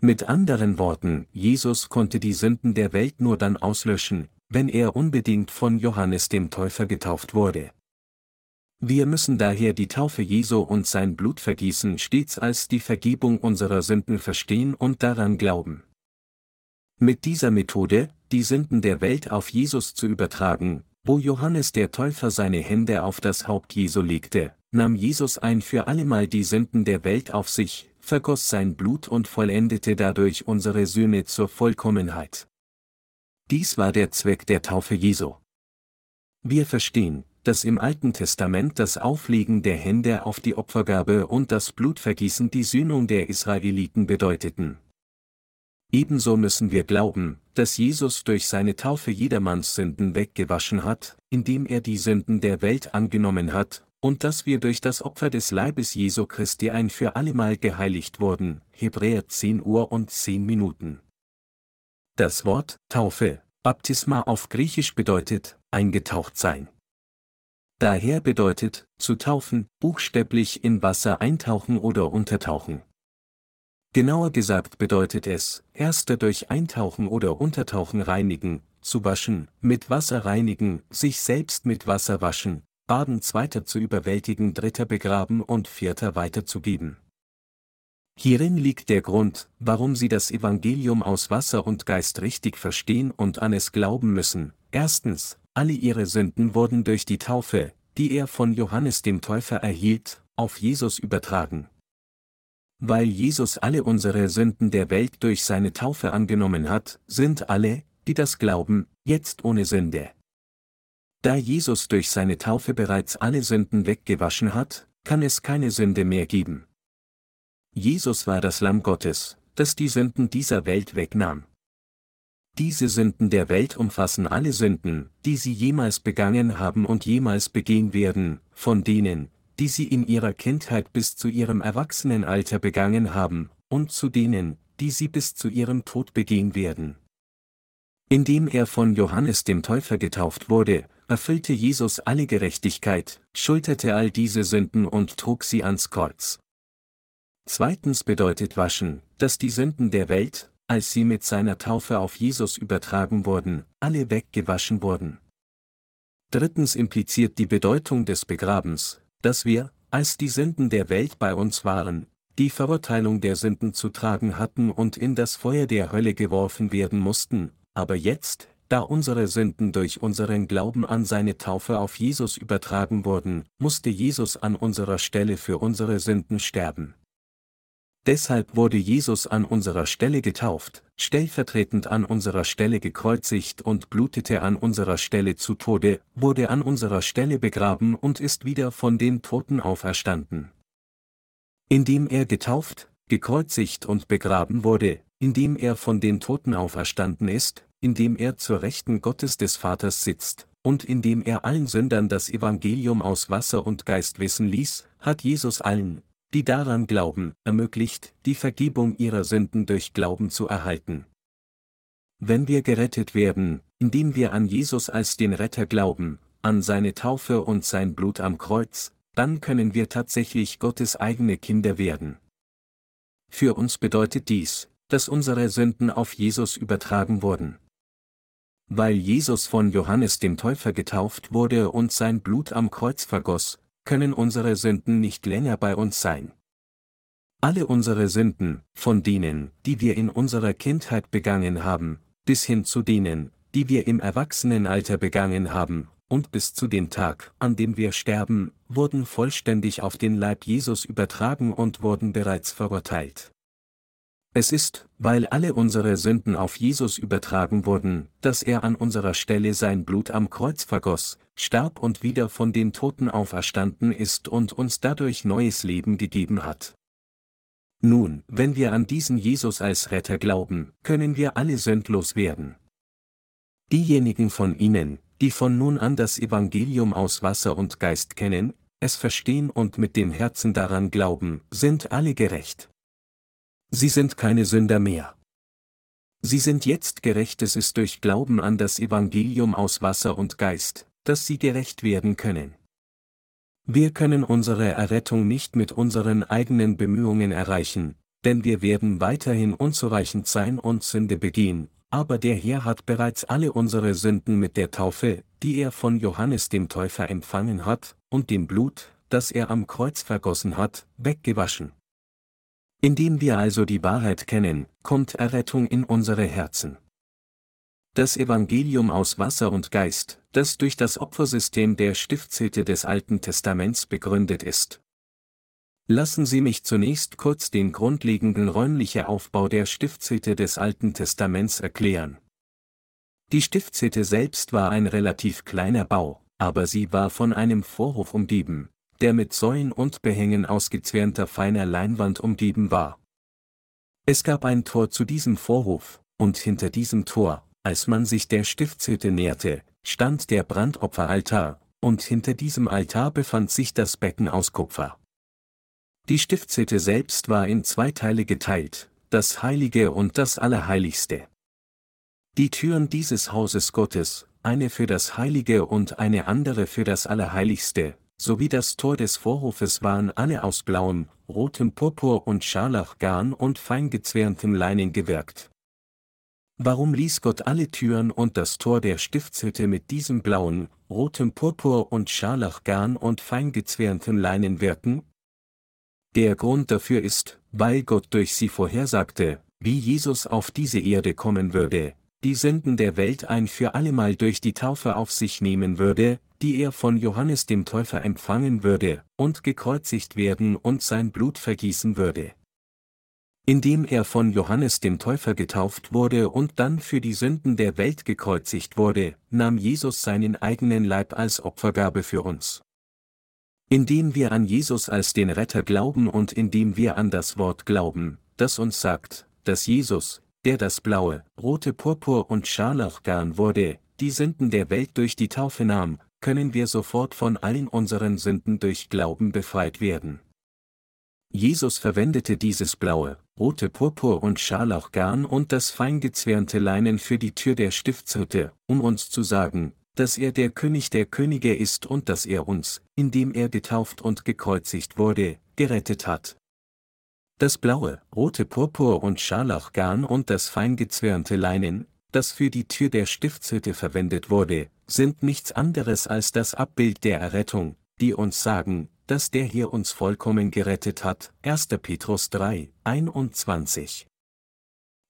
Mit anderen Worten, Jesus konnte die Sünden der Welt nur dann auslöschen, wenn er unbedingt von Johannes dem Täufer getauft wurde. Wir müssen daher die Taufe Jesu und sein Blutvergießen stets als die Vergebung unserer Sünden verstehen und daran glauben. Mit dieser Methode, die Sünden der Welt auf Jesus zu übertragen, wo Johannes der Täufer seine Hände auf das Haupt Jesu legte, nahm Jesus ein für allemal die Sünden der Welt auf sich, vergoss sein Blut und vollendete dadurch unsere Sühne zur Vollkommenheit. Dies war der Zweck der Taufe Jesu. Wir verstehen, dass im Alten Testament das Auflegen der Hände auf die Opfergabe und das Blutvergießen die Sühnung der Israeliten bedeuteten. Ebenso müssen wir glauben, dass Jesus durch seine Taufe jedermanns Sünden weggewaschen hat, indem er die Sünden der Welt angenommen hat, und dass wir durch das Opfer des Leibes Jesu Christi ein für allemal geheiligt wurden, Hebräer 10 Uhr und 10 Minuten. Das Wort Taufe, Baptisma auf Griechisch bedeutet, eingetaucht sein. Daher bedeutet, zu taufen, buchstäblich in Wasser eintauchen oder untertauchen. Genauer gesagt bedeutet es, erster durch Eintauchen oder Untertauchen reinigen, zu waschen, mit Wasser reinigen, sich selbst mit Wasser waschen, baden zweiter zu überwältigen, dritter begraben und vierter weiterzugeben. Hierin liegt der Grund, warum Sie das Evangelium aus Wasser und Geist richtig verstehen und an es glauben müssen. Erstens, alle ihre Sünden wurden durch die Taufe, die er von Johannes dem Täufer erhielt, auf Jesus übertragen. Weil Jesus alle unsere Sünden der Welt durch seine Taufe angenommen hat, sind alle, die das glauben, jetzt ohne Sünde. Da Jesus durch seine Taufe bereits alle Sünden weggewaschen hat, kann es keine Sünde mehr geben. Jesus war das Lamm Gottes, das die Sünden dieser Welt wegnahm. Diese Sünden der Welt umfassen alle Sünden, die sie jemals begangen haben und jemals begehen werden, von denen, die sie in ihrer Kindheit bis zu ihrem Erwachsenenalter begangen haben, und zu denen, die sie bis zu ihrem Tod begehen werden. Indem er von Johannes dem Täufer getauft wurde, erfüllte Jesus alle Gerechtigkeit, schulterte all diese Sünden und trug sie ans Kreuz. Zweitens bedeutet waschen, dass die Sünden der Welt, als sie mit seiner Taufe auf Jesus übertragen wurden, alle weggewaschen wurden. Drittens impliziert die Bedeutung des Begrabens, dass wir, als die Sünden der Welt bei uns waren, die Verurteilung der Sünden zu tragen hatten und in das Feuer der Hölle geworfen werden mussten, aber jetzt, da unsere Sünden durch unseren Glauben an seine Taufe auf Jesus übertragen wurden, musste Jesus an unserer Stelle für unsere Sünden sterben. Deshalb wurde Jesus an unserer Stelle getauft, stellvertretend an unserer Stelle gekreuzigt und blutete an unserer Stelle zu Tode, wurde an unserer Stelle begraben und ist wieder von den Toten auferstanden. Indem er getauft, gekreuzigt und begraben wurde, indem er von den Toten auferstanden ist, indem er zur Rechten Gottes des Vaters sitzt, und indem er allen Sündern das Evangelium aus Wasser und Geist wissen ließ, hat Jesus allen, die daran glauben, ermöglicht, die Vergebung ihrer Sünden durch Glauben zu erhalten. Wenn wir gerettet werden, indem wir an Jesus als den Retter glauben, an seine Taufe und sein Blut am Kreuz, dann können wir tatsächlich Gottes eigene Kinder werden. Für uns bedeutet dies, dass unsere Sünden auf Jesus übertragen wurden. Weil Jesus von Johannes dem Täufer getauft wurde und sein Blut am Kreuz vergoss, können unsere Sünden nicht länger bei uns sein. Alle unsere Sünden, von denen, die wir in unserer Kindheit begangen haben, bis hin zu denen, die wir im Erwachsenenalter begangen haben, und bis zu dem Tag, an dem wir sterben, wurden vollständig auf den Leib Jesus übertragen und wurden bereits verurteilt. Es ist, weil alle unsere Sünden auf Jesus übertragen wurden, dass er an unserer Stelle sein Blut am Kreuz vergoss, starb und wieder von den Toten auferstanden ist und uns dadurch neues Leben gegeben hat. Nun, wenn wir an diesen Jesus als Retter glauben, können wir alle sündlos werden. Diejenigen von Ihnen, die von nun an das Evangelium aus Wasser und Geist kennen, es verstehen und mit dem Herzen daran glauben, sind alle gerecht. Sie sind keine Sünder mehr. Sie sind jetzt gerecht, es ist durch Glauben an das Evangelium aus Wasser und Geist, dass sie gerecht werden können. Wir können unsere Errettung nicht mit unseren eigenen Bemühungen erreichen, denn wir werden weiterhin unzureichend sein und Sünde begehen, aber der Herr hat bereits alle unsere Sünden mit der Taufe, die er von Johannes dem Täufer empfangen hat, und dem Blut, das er am Kreuz vergossen hat, weggewaschen. Indem wir also die Wahrheit kennen, kommt Errettung in unsere Herzen. Das Evangelium aus Wasser und Geist, das durch das Opfersystem der Stiftshütte des Alten Testaments begründet ist. Lassen Sie mich zunächst kurz den grundlegenden räumlichen Aufbau der Stiftshütte des Alten Testaments erklären. Die Stiftshütte selbst war ein relativ kleiner Bau, aber sie war von einem Vorhof umgeben, der mit Säulen und Behängen ausgezwirnter feiner Leinwand umgeben war. Es gab ein Tor zu diesem Vorhof, und hinter diesem Tor, als man sich der Stiftshütte näherte, stand der Brandopferaltar, und hinter diesem Altar befand sich das Becken aus Kupfer. Die Stiftshütte selbst war in zwei Teile geteilt, das Heilige und das Allerheiligste. Die Türen dieses Hauses Gottes, eine für das Heilige und eine andere für das Allerheiligste, sowie das Tor des Vorhofes waren alle aus blauem, rotem Purpur und Scharlachgarn und feingezwirntem Leinen gewirkt. Warum ließ Gott alle Türen und das Tor der Stiftshütte mit diesem blauen, rotem Purpur und Scharlachgarn und feingezwirntem Leinen wirken? Der Grund dafür ist, weil Gott durch sie vorhersagte, wie Jesus auf diese Erde kommen würde, die Sünden der Welt ein für allemal durch die Taufe auf sich nehmen würde, die er von Johannes dem Täufer empfangen würde, und gekreuzigt werden und sein Blut vergießen würde. Indem er von Johannes dem Täufer getauft wurde und dann für die Sünden der Welt gekreuzigt wurde, nahm Jesus seinen eigenen Leib als Opfergabe für uns. Indem wir an Jesus als den Retter glauben und indem wir an das Wort glauben, das uns sagt, dass Jesus, der das blaue, rote Purpur und Scharlachgarn wurde, die Sünden der Welt durch die Taufe nahm, können wir sofort von allen unseren Sünden durch Glauben befreit werden. Jesus verwendete dieses blaue, rote Purpur und Scharlachgarn und das feingezwirnte Leinen für die Tür der Stiftshütte, um uns zu sagen, dass er der König der Könige ist und dass er uns, indem er getauft und gekreuzigt wurde, gerettet hat. Das blaue, rote Purpur und Scharlachgarn und das feingezwirnte Leinen, das für die Tür der Stiftshütte verwendet wurde, sind nichts anderes als das Abbild der Errettung, die uns sagen, dass der hier uns vollkommen gerettet hat. 1. Petrus 3, 21.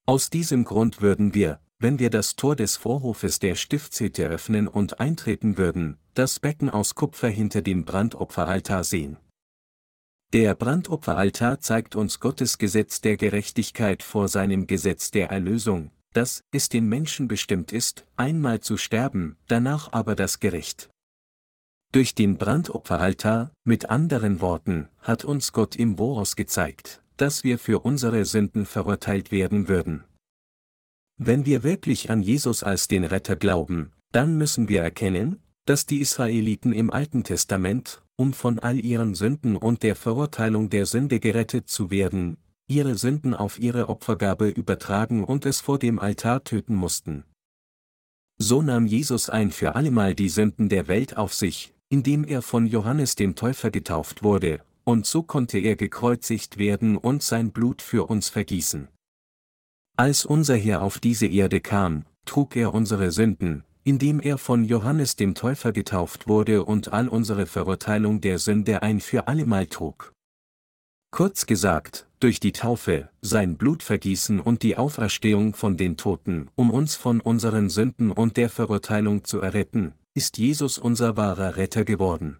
Aus diesem Grund würden wir, wenn wir das Tor des Vorhofes der Stiftshütte öffnen und eintreten würden, das Becken aus Kupfer hinter dem Brandopferaltar sehen. Der Brandopferaltar zeigt uns Gottes Gesetz der Gerechtigkeit vor seinem Gesetz der Erlösung, dass es den Menschen bestimmt ist, einmal zu sterben, danach aber das Gericht. Durch den Brandopferaltar, mit anderen Worten, hat uns Gott im Voraus gezeigt, dass wir für unsere Sünden verurteilt werden würden. Wenn wir wirklich an Jesus als den Retter glauben, dann müssen wir erkennen, dass die Israeliten im Alten Testament, um von all ihren Sünden und der Verurteilung der Sünde gerettet zu werden, ihre Sünden auf ihre Opfergabe übertragen und es vor dem Altar töten mussten. So nahm Jesus ein für allemal die Sünden der Welt auf sich, indem er von Johannes dem Täufer getauft wurde, und so konnte er gekreuzigt werden und sein Blut für uns vergießen. Als unser Herr auf diese Erde kam, trug er unsere Sünden, indem er von Johannes dem Täufer getauft wurde und all unsere Verurteilung der Sünde ein für allemal trug. Kurz gesagt, durch die Taufe, sein Blutvergießen und die Auferstehung von den Toten, um uns von unseren Sünden und der Verurteilung zu erretten, ist Jesus unser wahrer Retter geworden.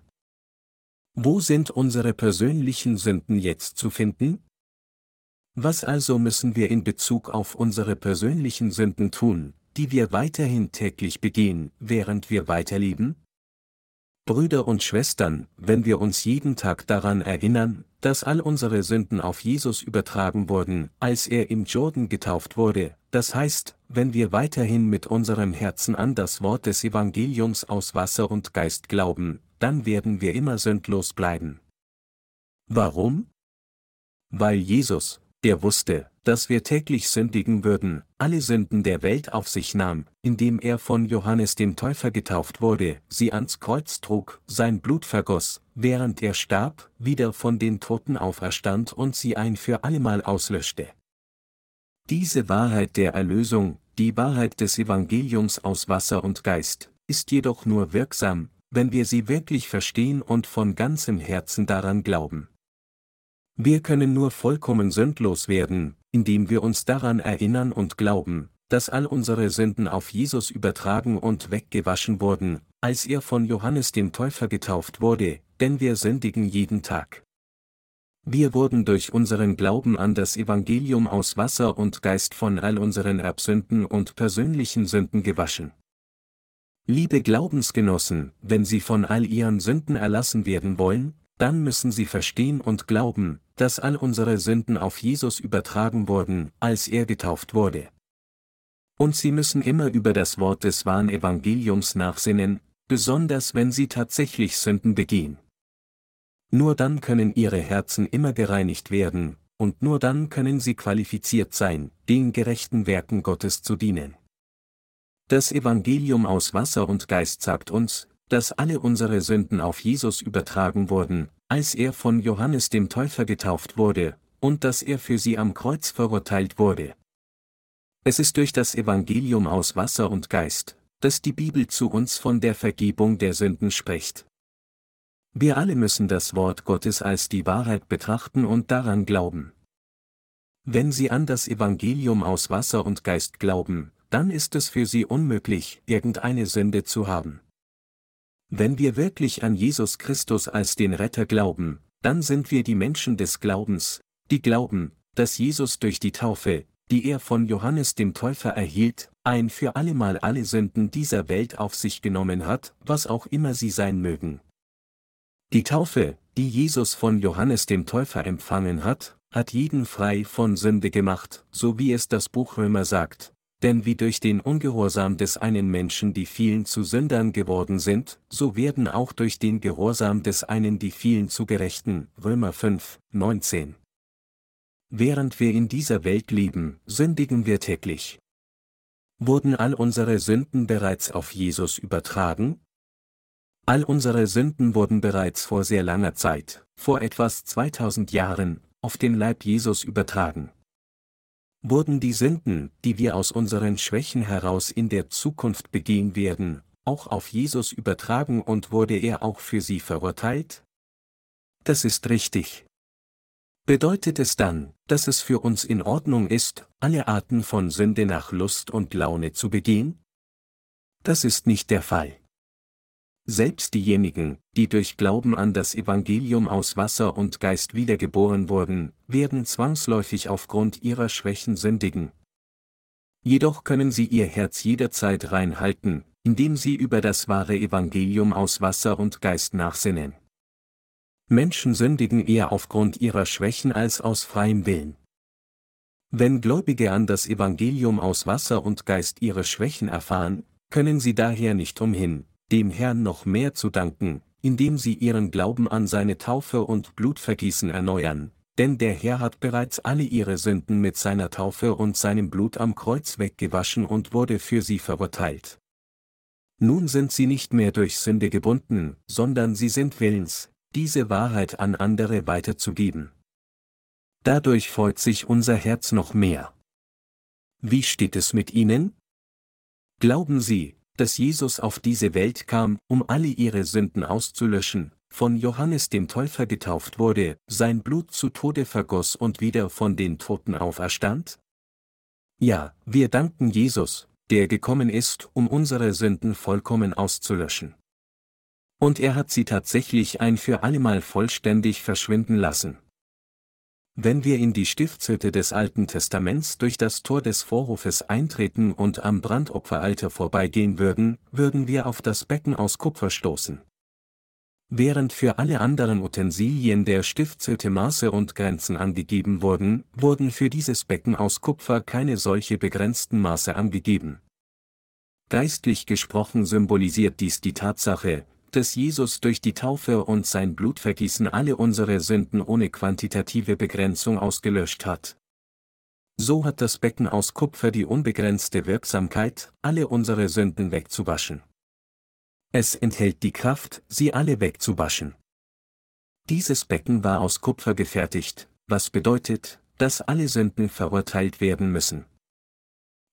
Wo sind unsere persönlichen Sünden jetzt zu finden? Was also müssen wir in Bezug auf unsere persönlichen Sünden tun, die wir weiterhin täglich begehen, während wir weiterleben? Brüder und Schwestern, wenn wir uns jeden Tag daran erinnern, dass all unsere Sünden auf Jesus übertragen wurden, als er im Jordan getauft wurde, das heißt, wenn wir weiterhin mit unserem Herzen an das Wort des Evangeliums aus Wasser und Geist glauben, dann werden wir immer sündlos bleiben. Warum? Weil Jesus, der wusste, dass wir täglich sündigen würden, alle Sünden der Welt auf sich nahm, indem er von Johannes dem Täufer getauft wurde, sie ans Kreuz trug, sein Blut vergoss, während er starb, wieder von den Toten auferstand und sie ein für allemal auslöschte. Diese Wahrheit der Erlösung, die Wahrheit des Evangeliums aus Wasser und Geist, ist jedoch nur wirksam, wenn wir sie wirklich verstehen und von ganzem Herzen daran glauben. Wir können nur vollkommen sündlos werden, indem wir uns daran erinnern und glauben, dass all unsere Sünden auf Jesus übertragen und weggewaschen wurden, als er von Johannes dem Täufer getauft wurde, denn wir sündigen jeden Tag. Wir wurden durch unseren Glauben an das Evangelium aus Wasser und Geist von all unseren Erbsünden und persönlichen Sünden gewaschen. Liebe Glaubensgenossen, wenn Sie von all Ihren Sünden erlassen werden wollen, dann müssen Sie verstehen und glauben, dass all unsere Sünden auf Jesus übertragen wurden, als er getauft wurde. Und Sie müssen immer über das Wort des wahren Evangeliums nachsinnen, besonders wenn Sie tatsächlich Sünden begehen. Nur dann können Ihre Herzen immer gereinigt werden, und nur dann können Sie qualifiziert sein, den gerechten Werken Gottes zu dienen. Das Evangelium aus Wasser und Geist sagt uns, dass alle unsere Sünden auf Jesus übertragen wurden, als er von Johannes dem Täufer getauft wurde, und dass er für sie am Kreuz verurteilt wurde. Es ist durch das Evangelium aus Wasser und Geist, dass die Bibel zu uns von der Vergebung der Sünden spricht. Wir alle müssen das Wort Gottes als die Wahrheit betrachten und daran glauben. Wenn Sie an das Evangelium aus Wasser und Geist glauben, dann ist es für Sie unmöglich, irgendeine Sünde zu haben. Wenn wir wirklich an Jesus Christus als den Retter glauben, dann sind wir die Menschen des Glaubens, die glauben, dass Jesus durch die Taufe, die er von Johannes dem Täufer erhielt, ein für allemal alle Sünden dieser Welt auf sich genommen hat, was auch immer sie sein mögen. Die Taufe, die Jesus von Johannes dem Täufer empfangen hat, hat jeden frei von Sünde gemacht, so wie es das Buch Römer sagt, denn wie durch den Ungehorsam des einen Menschen die vielen zu Sündern geworden sind, so werden auch durch den Gehorsam des einen die vielen zu Gerechten. Römer 5, 19. Während wir in dieser Welt leben, sündigen wir täglich. Wurden all unsere Sünden bereits auf Jesus übertragen? All unsere Sünden wurden bereits vor sehr langer Zeit, vor etwas 2000 Jahren, auf den Leib Jesus übertragen. Wurden die Sünden, die wir aus unseren Schwächen heraus in der Zukunft begehen werden, auch auf Jesus übertragen und wurde er auch für sie verurteilt? Das ist richtig. Bedeutet es dann, dass es für uns in Ordnung ist, alle Arten von Sünde nach Lust und Laune zu begehen? Das ist nicht der Fall. Selbst diejenigen, die durch Glauben an das Evangelium aus Wasser und Geist wiedergeboren wurden, werden zwangsläufig aufgrund ihrer Schwächen sündigen. Jedoch können sie ihr Herz jederzeit reinhalten, indem sie über das wahre Evangelium aus Wasser und Geist nachsinnen. Menschen sündigen eher aufgrund ihrer Schwächen als aus freiem Willen. Wenn Gläubige an das Evangelium aus Wasser und Geist ihre Schwächen erfahren, können sie daher nicht umhin, dem Herrn noch mehr zu danken, indem sie ihren Glauben an seine Taufe und Blutvergießen erneuern, denn der Herr hat bereits alle ihre Sünden mit seiner Taufe und seinem Blut am Kreuz weggewaschen und wurde für sie verurteilt. Nun sind sie nicht mehr durch Sünde gebunden, sondern sie sind willens, diese Wahrheit an andere weiterzugeben. Dadurch freut sich unser Herz noch mehr. Wie steht es mit Ihnen? Glauben Sie, dass Jesus auf diese Welt kam, um alle ihre Sünden auszulöschen, von Johannes dem Täufer getauft wurde, sein Blut zu Tode vergoss und wieder von den Toten auferstand? Ja, wir danken Jesus, der gekommen ist, um unsere Sünden vollkommen auszulöschen. Und er hat sie tatsächlich ein für allemal vollständig verschwinden lassen. Wenn wir in die Stiftshütte des Alten Testaments durch das Tor des Vorhofes eintreten und am Brandopferalter vorbeigehen würden, würden wir auf das Becken aus Kupfer stoßen. Während für alle anderen Utensilien der Stiftshütte Maße und Grenzen angegeben wurden, wurden für dieses Becken aus Kupfer keine solche begrenzten Maße angegeben. Geistlich gesprochen symbolisiert dies die Tatsache, dass Jesus durch die Taufe und sein Blutvergießen alle unsere Sünden ohne quantitative Begrenzung ausgelöscht hat. So hat das Becken aus Kupfer die unbegrenzte Wirksamkeit, alle unsere Sünden wegzuwaschen. Es enthält die Kraft, sie alle wegzuwaschen. Dieses Becken war aus Kupfer gefertigt, was bedeutet, dass alle Sünden verurteilt werden müssen.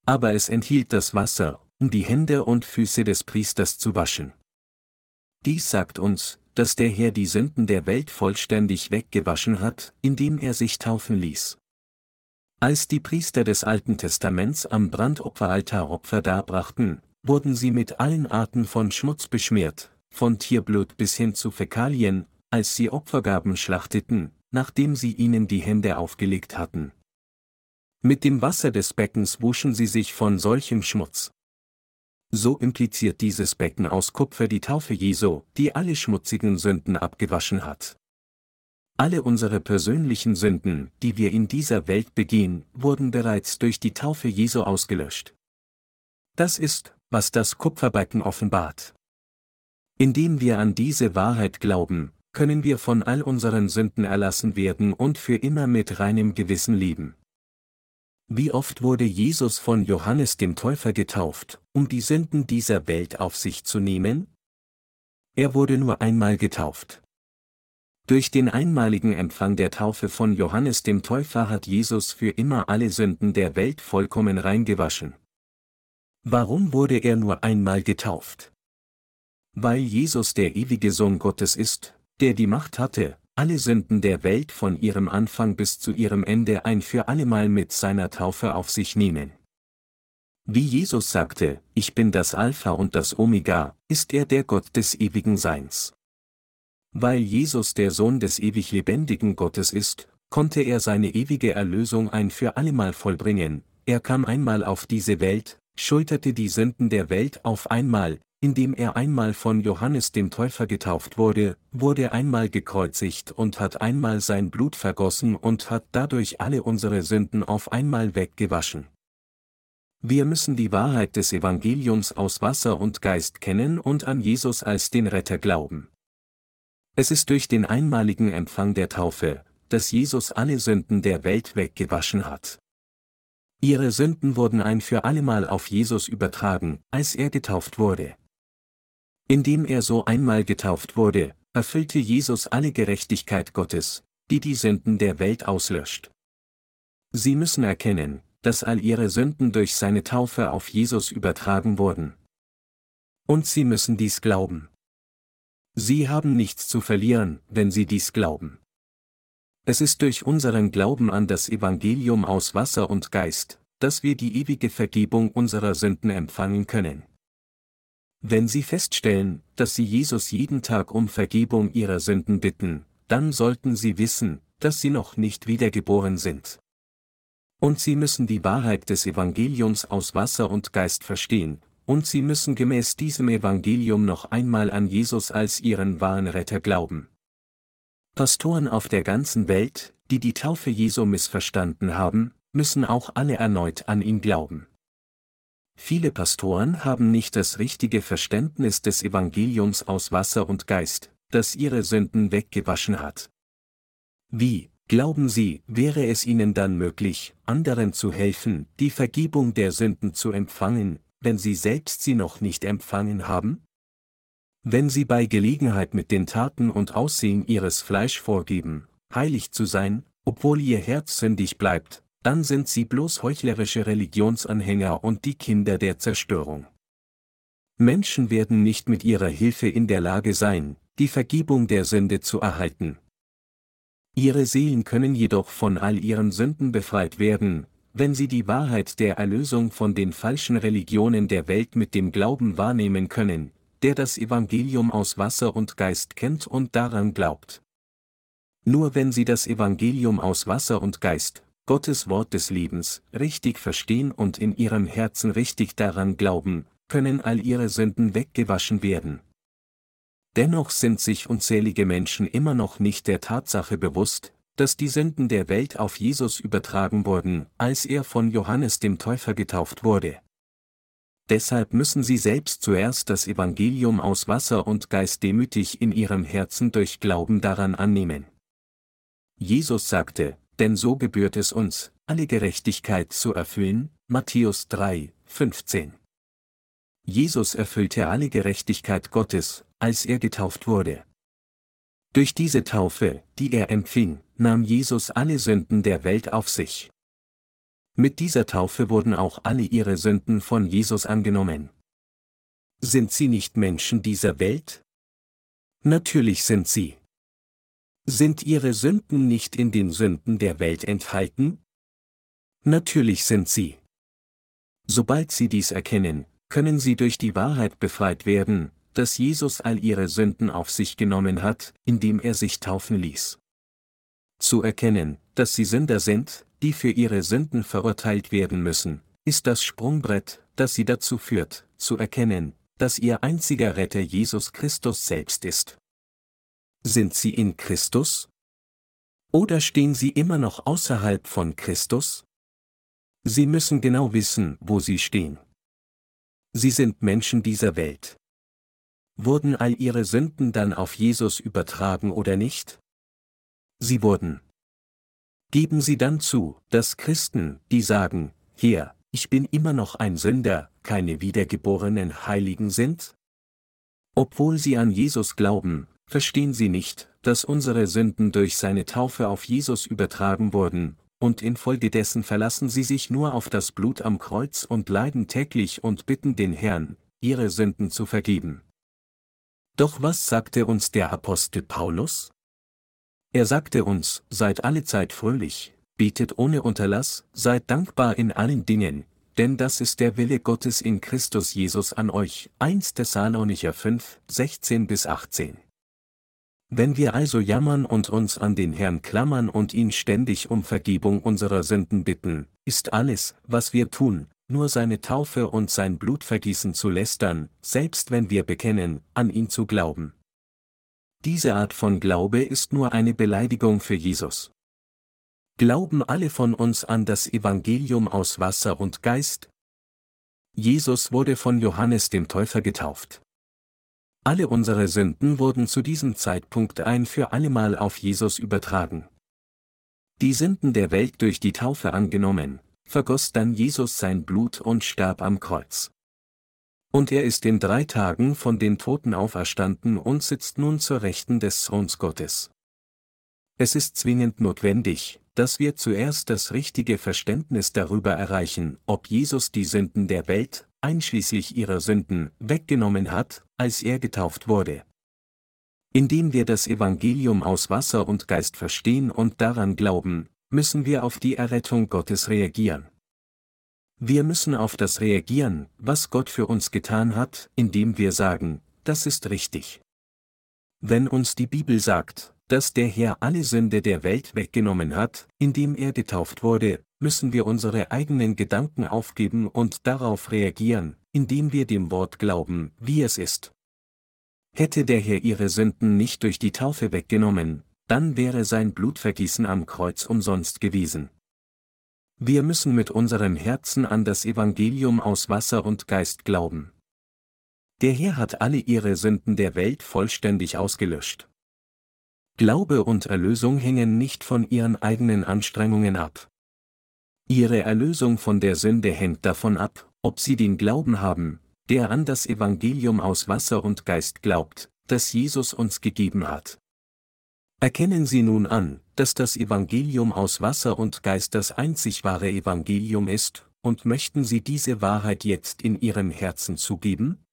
Aber es enthielt das Wasser, um die Hände und Füße des Priesters zu waschen. Dies sagt uns, dass der Herr die Sünden der Welt vollständig weggewaschen hat, indem er sich taufen ließ. Als die Priester des Alten Testaments am Brandopferaltar Opfer darbrachten, wurden sie mit allen Arten von Schmutz beschmiert, von Tierblut bis hin zu Fäkalien, als sie Opfergaben schlachteten, nachdem sie ihnen die Hände aufgelegt hatten. Mit dem Wasser des Beckens wuschen sie sich von solchem Schmutz. So impliziert dieses Becken aus Kupfer die Taufe Jesu, die alle schmutzigen Sünden abgewaschen hat. Alle unsere persönlichen Sünden, die wir in dieser Welt begehen, wurden bereits durch die Taufe Jesu ausgelöscht. Das ist, was das Kupferbecken offenbart. Indem wir an diese Wahrheit glauben, können wir von all unseren Sünden erlassen werden und für immer mit reinem Gewissen leben. Wie oft wurde Jesus von Johannes dem Täufer getauft, um die Sünden dieser Welt auf sich zu nehmen? Er wurde nur einmal getauft. Durch den einmaligen Empfang der Taufe von Johannes dem Täufer hat Jesus für immer alle Sünden der Welt vollkommen reingewaschen. Warum wurde er nur einmal getauft? Weil Jesus der ewige Sohn Gottes ist, der die Macht hatte, alle Sünden der Welt von ihrem Anfang bis zu ihrem Ende ein für allemal mit seiner Taufe auf sich nehmen. Wie Jesus sagte, ich bin das Alpha und das Omega, ist er der Gott des ewigen Seins. Weil Jesus der Sohn des ewig lebendigen Gottes ist, konnte er seine ewige Erlösung ein für allemal vollbringen, er kam einmal auf diese Welt, schulterte die Sünden der Welt auf einmal, indem er einmal von Johannes dem Täufer getauft wurde, wurde einmal gekreuzigt und hat einmal sein Blut vergossen und hat dadurch alle unsere Sünden auf einmal weggewaschen. Wir müssen die Wahrheit des Evangeliums aus Wasser und Geist kennen und an Jesus als den Retter glauben. Es ist durch den einmaligen Empfang der Taufe, dass Jesus alle Sünden der Welt weggewaschen hat. Ihre Sünden wurden ein für allemal auf Jesus übertragen, als er getauft wurde. Indem er so einmal getauft wurde, erfüllte Jesus alle Gerechtigkeit Gottes, die die Sünden der Welt auslöscht. Sie müssen erkennen, dass all ihre Sünden durch seine Taufe auf Jesus übertragen wurden. Und sie müssen dies glauben. Sie haben nichts zu verlieren, wenn sie dies glauben. Es ist durch unseren Glauben an das Evangelium aus Wasser und Geist, dass wir die ewige Vergebung unserer Sünden empfangen können. Wenn Sie feststellen, dass Sie Jesus jeden Tag um Vergebung Ihrer Sünden bitten, dann sollten Sie wissen, dass Sie noch nicht wiedergeboren sind. Und Sie müssen die Wahrheit des Evangeliums aus Wasser und Geist verstehen, und Sie müssen gemäß diesem Evangelium noch einmal an Jesus als Ihren wahren Retter glauben. Pastoren auf der ganzen Welt, die die Taufe Jesu missverstanden haben, müssen auch alle erneut an ihn glauben. Viele Pastoren haben nicht das richtige Verständnis des Evangeliums aus Wasser und Geist, das ihre Sünden weggewaschen hat. Wie, glauben Sie, wäre es Ihnen dann möglich, anderen zu helfen, die Vergebung der Sünden zu empfangen, wenn Sie selbst sie noch nicht empfangen haben? Wenn Sie bei Gelegenheit mit den Taten und Aussehen Ihres Fleisch vorgeben, heilig zu sein, obwohl Ihr Herz sündig bleibt, dann sind Sie bloß heuchlerische Religionsanhänger und die Kinder der Zerstörung. Menschen werden nicht mit ihrer Hilfe in der Lage sein, die Vergebung der Sünde zu erhalten. Ihre Seelen können jedoch von all ihren Sünden befreit werden, wenn sie die Wahrheit der Erlösung von den falschen Religionen der Welt mit dem Glauben wahrnehmen können, der das Evangelium aus Wasser und Geist kennt und daran glaubt. Nur wenn sie das Evangelium aus Wasser und Geist, Gottes Wort des Lebens, richtig verstehen und in ihrem Herzen richtig daran glauben, können all ihre Sünden weggewaschen werden. Dennoch sind sich unzählige Menschen immer noch nicht der Tatsache bewusst, dass die Sünden der Welt auf Jesus übertragen wurden, als er von Johannes dem Täufer getauft wurde. Deshalb müssen sie selbst zuerst das Evangelium aus Wasser und Geist demütig in ihrem Herzen durch Glauben daran annehmen. Jesus sagte, denn so gebührt es uns, alle Gerechtigkeit zu erfüllen, Matthäus 3, 15. Jesus erfüllte alle Gerechtigkeit Gottes, als er getauft wurde. Durch diese Taufe, die er empfing, nahm Jesus alle Sünden der Welt auf sich. Mit dieser Taufe wurden auch alle ihre Sünden von Jesus angenommen. Sind sie nicht Menschen dieser Welt? Natürlich sind sie. Sind ihre Sünden nicht in den Sünden der Welt enthalten? Natürlich sind sie. Sobald sie dies erkennen, können sie durch die Wahrheit befreit werden, dass Jesus all ihre Sünden auf sich genommen hat, indem er sich taufen ließ. Zu erkennen, dass sie Sünder sind, die für ihre Sünden verurteilt werden müssen, ist das Sprungbrett, das sie dazu führt, zu erkennen, dass ihr einziger Retter Jesus Christus selbst ist. Sind sie in Christus? Oder stehen sie immer noch außerhalb von Christus? Sie müssen genau wissen, wo sie stehen. Sie sind Menschen dieser Welt. Wurden all ihre Sünden dann auf Jesus übertragen oder nicht? Sie wurden. Geben Sie dann zu, dass Christen, die sagen, hier, ich bin immer noch ein Sünder, keine wiedergeborenen Heiligen sind? Obwohl sie an Jesus glauben, verstehen sie nicht, dass unsere Sünden durch seine Taufe auf Jesus übertragen wurden, und infolgedessen verlassen sie sich nur auf das Blut am Kreuz und leiden täglich und bitten den Herrn, ihre Sünden zu vergeben. Doch was sagte uns der Apostel Paulus? Er sagte uns, seid alle Zeit fröhlich, betet ohne Unterlass, seid dankbar in allen Dingen, denn das ist der Wille Gottes in Christus Jesus an euch. 1 Thessalonicher 5, 16 bis 18. Wenn wir also jammern und uns an den Herrn klammern und ihn ständig um Vergebung unserer Sünden bitten, ist alles, was wir tun, nur seine Taufe und sein Blutvergießen zu lästern, selbst wenn wir bekennen, an ihn zu glauben. Diese Art von Glaube ist nur eine Beleidigung für Jesus. Glauben alle von uns an das Evangelium aus Wasser und Geist? Jesus wurde von Johannes dem Täufer getauft. Alle unsere Sünden wurden zu diesem Zeitpunkt ein für allemal auf Jesus übertragen. Die Sünden der Welt durch die Taufe angenommen, vergoss dann Jesus sein Blut und starb am Kreuz. Und er ist in drei Tagen von den Toten auferstanden und sitzt nun zur Rechten des Sohns Gottes. Es ist zwingend notwendig, dass wir zuerst das richtige Verständnis darüber erreichen, ob Jesus die Sünden der Welt, einschließlich ihrer Sünden, weggenommen hat, als er getauft wurde. Indem wir das Evangelium aus Wasser und Geist verstehen und daran glauben, müssen wir auf die Errettung Gottes reagieren. Wir müssen auf das reagieren, was Gott für uns getan hat, indem wir sagen, das ist richtig. Wenn uns die Bibel sagt, dass der Herr alle Sünde der Welt weggenommen hat, indem er getauft wurde, müssen wir unsere eigenen Gedanken aufgeben und darauf reagieren, indem wir dem Wort glauben, wie es ist. Hätte der Herr ihre Sünden nicht durch die Taufe weggenommen, dann wäre sein Blutvergießen am Kreuz umsonst gewesen. Wir müssen mit unserem Herzen an das Evangelium aus Wasser und Geist glauben. Der Herr hat alle ihre Sünden der Welt vollständig ausgelöscht. Glaube und Erlösung hängen nicht von ihren eigenen Anstrengungen ab. Ihre Erlösung von der Sünde hängt davon ab, ob sie den Glauben haben, der an das Evangelium aus Wasser und Geist glaubt, das Jesus uns gegeben hat. Erkennen Sie nun an, dass das Evangelium aus Wasser und Geist das einzig wahre Evangelium ist, und möchten Sie diese Wahrheit jetzt in Ihrem Herzen zugeben?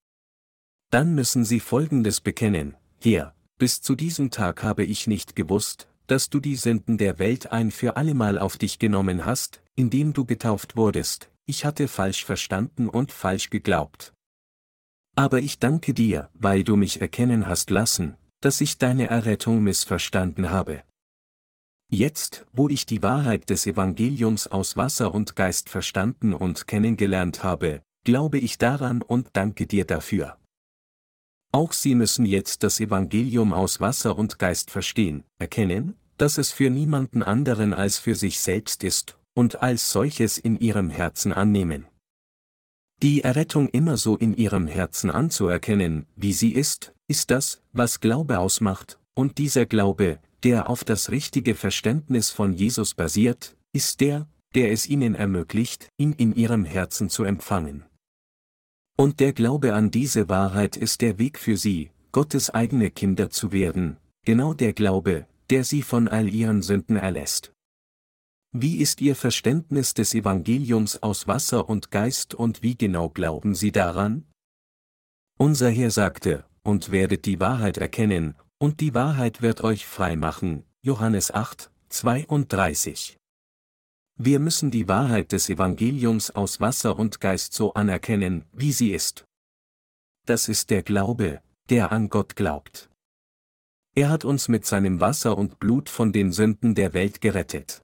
Dann müssen Sie Folgendes bekennen, Herr, bis zu diesem Tag habe ich nicht gewusst, dass du die Sünden der Welt ein für allemal auf dich genommen hast, indem du getauft wurdest, ich hatte falsch verstanden und falsch geglaubt. Aber ich danke dir, weil du mich erkennen hast lassen, dass ich deine Errettung missverstanden habe. Jetzt, wo ich die Wahrheit des Evangeliums aus Wasser und Geist verstanden und kennengelernt habe, glaube ich daran und danke dir dafür. Auch Sie müssen jetzt das Evangelium aus Wasser und Geist verstehen, erkennen, dass es für niemanden anderen als für sich selbst ist, und als solches in Ihrem Herzen annehmen. Die Errettung immer so in Ihrem Herzen anzuerkennen, wie sie ist, ist das, was Glaube ausmacht, und dieser Glaube, der auf das richtige Verständnis von Jesus basiert, ist der, der es ihnen ermöglicht, ihn in ihrem Herzen zu empfangen. Und der Glaube an diese Wahrheit ist der Weg für sie, Gottes eigene Kinder zu werden, genau der Glaube, der sie von all ihren Sünden erlässt. Wie ist Ihr Verständnis des Evangeliums aus Wasser und Geist und wie genau glauben Sie daran? Unser Herr sagte, und werdet die Wahrheit erkennen, und die Wahrheit wird euch frei machen. Johannes 8, 32. Wir müssen die Wahrheit des Evangeliums aus Wasser und Geist so anerkennen, wie sie ist. Das ist der Glaube, der an Gott glaubt. Er hat uns mit seinem Wasser und Blut von den Sünden der Welt gerettet.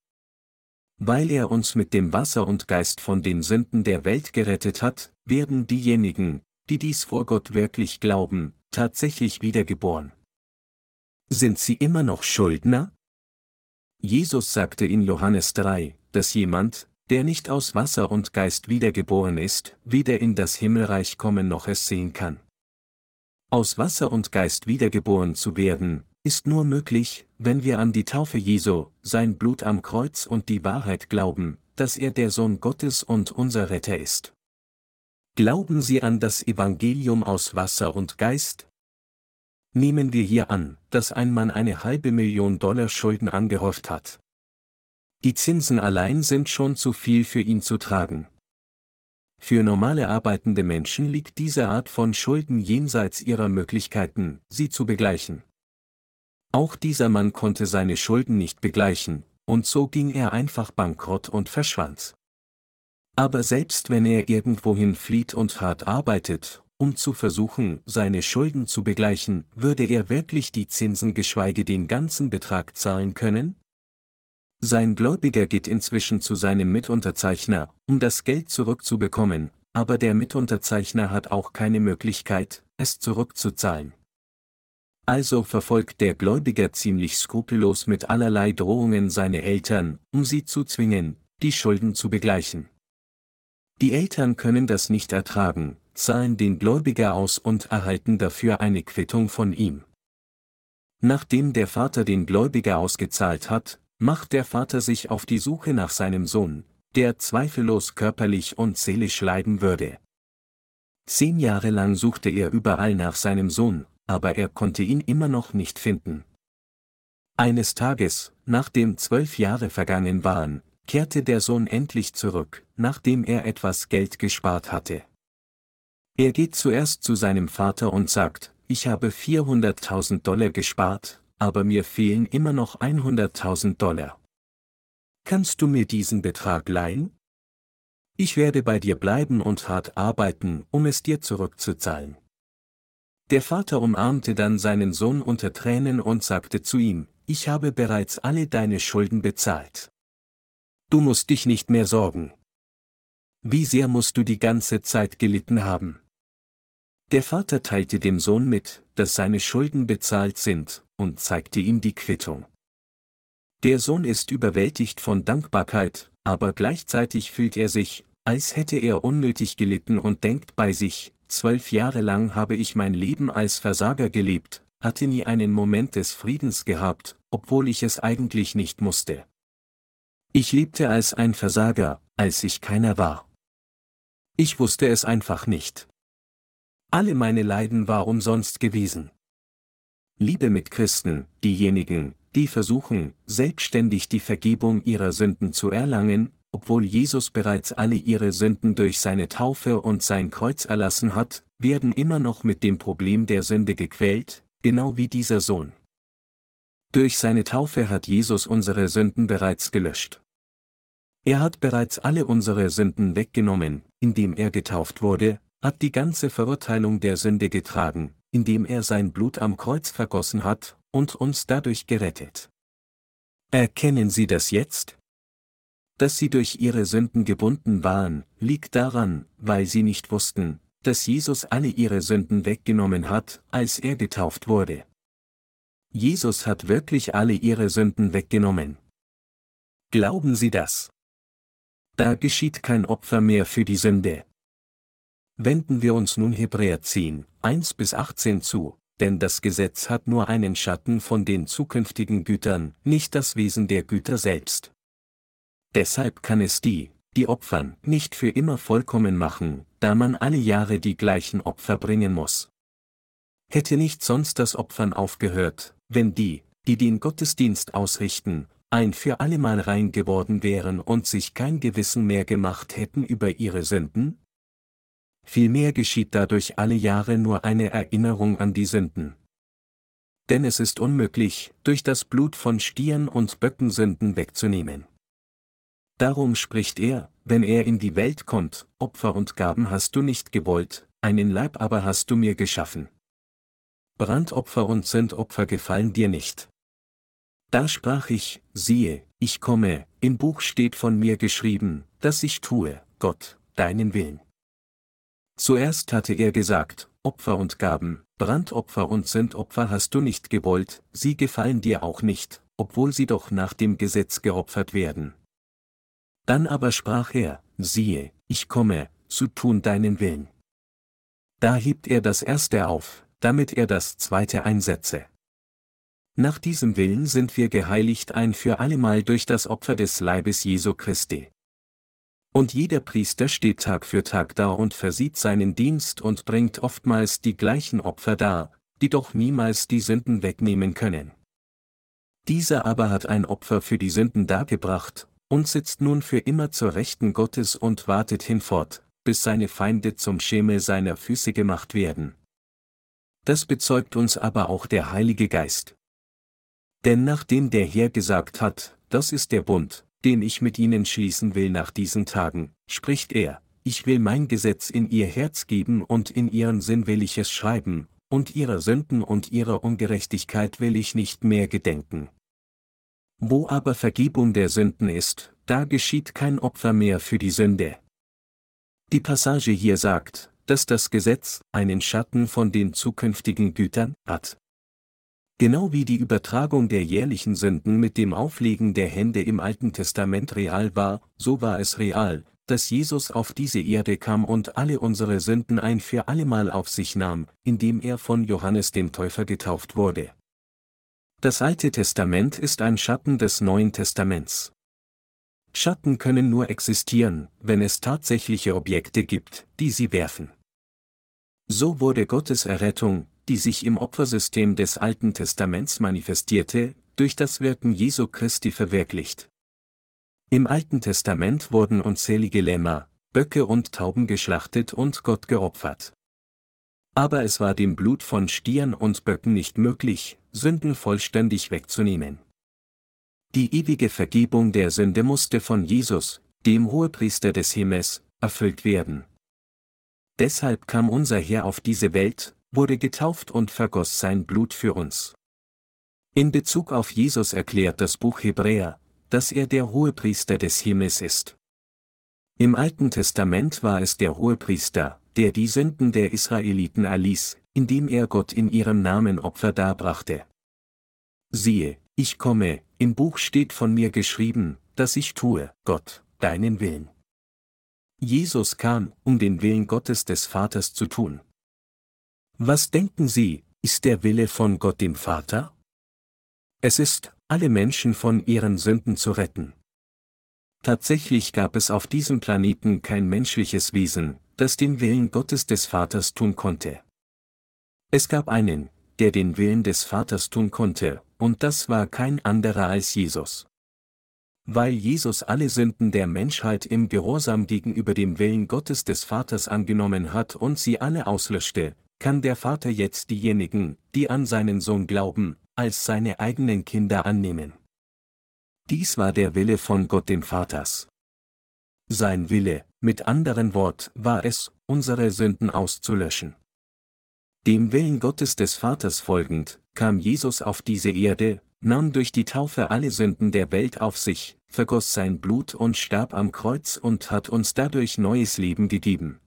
Weil er uns mit dem Wasser und Geist von den Sünden der Welt gerettet hat, werden diejenigen, die dies vor Gott wirklich glauben, tatsächlich wiedergeboren. Sind sie immer noch Schuldner? Jesus sagte in Johannes 3, dass jemand, der nicht aus Wasser und Geist wiedergeboren ist, weder in das Himmelreich kommen noch es sehen kann. Aus Wasser und Geist wiedergeboren zu werden, ist nur möglich, wenn wir an die Taufe Jesu, sein Blut am Kreuz und die Wahrheit glauben, dass er der Sohn Gottes und unser Retter ist. Glauben Sie an das Evangelium aus Wasser und Geist? Nehmen wir hier an, dass ein Mann eine halbe Million Dollar Schulden angehäuft hat. Die Zinsen allein sind schon zu viel für ihn zu tragen. Für normale arbeitende Menschen liegt diese Art von Schulden jenseits ihrer Möglichkeiten, sie zu begleichen. Auch dieser Mann konnte seine Schulden nicht begleichen, und so ging er einfach bankrott und verschwand. Aber selbst wenn er irgendwohin flieht und hart arbeitet, um zu versuchen, seine Schulden zu begleichen, würde er wirklich die Zinsen geschweige den ganzen Betrag zahlen können? Sein Gläubiger geht inzwischen zu seinem Mitunterzeichner, um das Geld zurückzubekommen, aber der Mitunterzeichner hat auch keine Möglichkeit, es zurückzuzahlen. Also verfolgt der Gläubiger ziemlich skrupellos mit allerlei Drohungen seine Eltern, um sie zu zwingen, die Schulden zu begleichen. Die Eltern können das nicht ertragen, zahlen den Gläubiger aus und erhalten dafür eine Quittung von ihm. Nachdem der Vater den Gläubiger ausgezahlt hat, macht der Vater sich auf die Suche nach seinem Sohn, der zweifellos körperlich und seelisch leiden würde. Zehn Jahre lang suchte er überall nach seinem Sohn, aber er konnte ihn immer noch nicht finden. Eines Tages, nachdem zwölf Jahre vergangen waren, kehrte der Sohn endlich zurück, nachdem er etwas Geld gespart hatte. Er geht zuerst zu seinem Vater und sagt, ich habe 400.000 Dollar gespart, aber mir fehlen immer noch 100.000 Dollar. Kannst du mir diesen Betrag leihen? Ich werde bei dir bleiben und hart arbeiten, um es dir zurückzuzahlen. Der Vater umarmte dann seinen Sohn unter Tränen und sagte zu ihm, ich habe bereits alle deine Schulden bezahlt. Du musst dich nicht mehr sorgen. Wie sehr musst du die ganze Zeit gelitten haben? Der Vater teilte dem Sohn mit, dass seine Schulden bezahlt sind, und zeigte ihm die Quittung. Der Sohn ist überwältigt von Dankbarkeit, aber gleichzeitig fühlt er sich, als hätte er unnötig gelitten und denkt bei sich, zwölf Jahre lang habe ich mein Leben als Versager gelebt, hatte nie einen Moment des Friedens gehabt, obwohl ich es eigentlich nicht musste. Ich lebte als ein Versager, als ich keiner war. Ich wusste es einfach nicht. Alle meine Leiden war umsonst gewesen. Liebe mit Christen, diejenigen, die versuchen, selbstständig die Vergebung ihrer Sünden zu erlangen, obwohl Jesus bereits alle ihre Sünden durch seine Taufe und sein Kreuz erlassen hat, werden immer noch mit dem Problem der Sünde gequält, genau wie dieser Sohn. Durch seine Taufe hat Jesus unsere Sünden bereits gelöscht. Er hat bereits alle unsere Sünden weggenommen, indem er getauft wurde, hat die ganze Verurteilung der Sünde getragen, indem er sein Blut am Kreuz vergossen hat, und uns dadurch gerettet. Erkennen Sie das jetzt? Dass Sie durch Ihre Sünden gebunden waren, liegt daran, weil Sie nicht wussten, dass Jesus alle Ihre Sünden weggenommen hat, als er getauft wurde. Jesus hat wirklich alle Ihre Sünden weggenommen. Glauben Sie das? Da geschieht kein Opfer mehr für die Sünde. Wenden wir uns nun Hebräer 10, 1 bis 18 zu, denn das Gesetz hat nur einen Schatten von den zukünftigen Gütern, nicht das Wesen der Güter selbst. Deshalb kann es die, die opfern, nicht für immer vollkommen machen, da man alle Jahre die gleichen Opfer bringen muss. Hätte nicht sonst das Opfern aufgehört, wenn die, die den Gottesdienst ausrichten, ein für allemal rein geworden wären und sich kein Gewissen mehr gemacht hätten über ihre Sünden? Vielmehr geschieht dadurch alle Jahre nur eine Erinnerung an die Sünden. Denn es ist unmöglich, durch das Blut von Stieren und Böcken Sünden wegzunehmen. Darum spricht er, wenn er in die Welt kommt, Opfer und Gaben hast du nicht gewollt, einen Leib aber hast du mir geschaffen. Brandopfer und Sündopfer gefallen dir nicht. Da sprach ich, siehe, ich komme, im Buch steht von mir geschrieben, dass ich tue, Gott, deinen Willen. Zuerst hatte er gesagt, Opfer und Gaben, Brandopfer und Sündopfer hast du nicht gewollt, sie gefallen dir auch nicht, obwohl sie doch nach dem Gesetz geopfert werden. Dann aber sprach er, siehe, ich komme, zu tun deinen Willen. Da hebt er das erste auf, damit er das zweite einsetze. Nach diesem Willen sind wir geheiligt ein für allemal durch das Opfer des Leibes Jesu Christi. Und jeder Priester steht Tag für Tag da und versieht seinen Dienst und bringt oftmals die gleichen Opfer dar, die doch niemals die Sünden wegnehmen können. Dieser aber hat ein Opfer für die Sünden dargebracht, und sitzt nun für immer zur Rechten Gottes und wartet hinfort, bis seine Feinde zum Schemel seiner Füße gemacht werden. Das bezeugt uns aber auch der Heilige Geist. Denn nachdem der Herr gesagt hat, das ist der Bund, den ich mit ihnen schließen will nach diesen Tagen, spricht er, ich will mein Gesetz in ihr Herz geben und in ihren Sinn will ich es schreiben, und ihrer Sünden und ihrer Ungerechtigkeit will ich nicht mehr gedenken. Wo aber Vergebung der Sünden ist, da geschieht kein Opfer mehr für die Sünde. Die Passage hier sagt, dass das Gesetz einen Schatten von den zukünftigen Gütern hat. Genau wie die Übertragung der jährlichen Sünden mit dem Auflegen der Hände im Alten Testament real war, so war es real, dass Jesus auf diese Erde kam und alle unsere Sünden ein für allemal auf sich nahm, indem er von Johannes dem Täufer getauft wurde. Das Alte Testament ist ein Schatten des Neuen Testaments. Schatten können nur existieren, wenn es tatsächliche Objekte gibt, die sie werfen. So wurde Gottes Errettung, die sich im Opfersystem des Alten Testaments manifestierte, durch das Wirken Jesu Christi verwirklicht. Im Alten Testament wurden unzählige Lämmer, Böcke und Tauben geschlachtet und Gott geopfert. Aber es war dem Blut von Stieren und Böcken nicht möglich, Sünden vollständig wegzunehmen. Die ewige Vergebung der Sünde musste von Jesus, dem Hohepriester des Himmels, erfüllt werden. Deshalb kam unser Herr auf diese Welt, wurde getauft und vergoss sein Blut für uns. In Bezug auf Jesus erklärt das Buch Hebräer, dass er der Hohepriester des Himmels ist. Im Alten Testament war es der Hohepriester, der die Sünden der Israeliten erließ, indem er Gott in ihrem Namen Opfer darbrachte. Siehe, ich komme, im Buch steht von mir geschrieben, dass ich tue, Gott, deinen Willen. Jesus kam, um den Willen Gottes des Vaters zu tun. Was denken Sie, ist der Wille von Gott dem Vater? Es ist, alle Menschen von ihren Sünden zu retten. Tatsächlich gab es auf diesem Planeten kein menschliches Wesen, das den Willen Gottes des Vaters tun konnte. Es gab einen, der den Willen des Vaters tun konnte, und das war kein anderer als Jesus. Weil Jesus alle Sünden der Menschheit im Gehorsam gegenüber dem Willen Gottes des Vaters angenommen hat und sie alle auslöschte, kann der Vater jetzt diejenigen, die an seinen Sohn glauben, als seine eigenen Kinder annehmen. Dies war der Wille von Gott dem Vaters. Sein Wille, mit anderen Wort, war es, unsere Sünden auszulöschen. Dem Willen Gottes des Vaters folgend, kam Jesus auf diese Erde, nahm durch die Taufe alle Sünden der Welt auf sich, vergoss sein Blut und starb am Kreuz und hat uns dadurch neues Leben gegeben.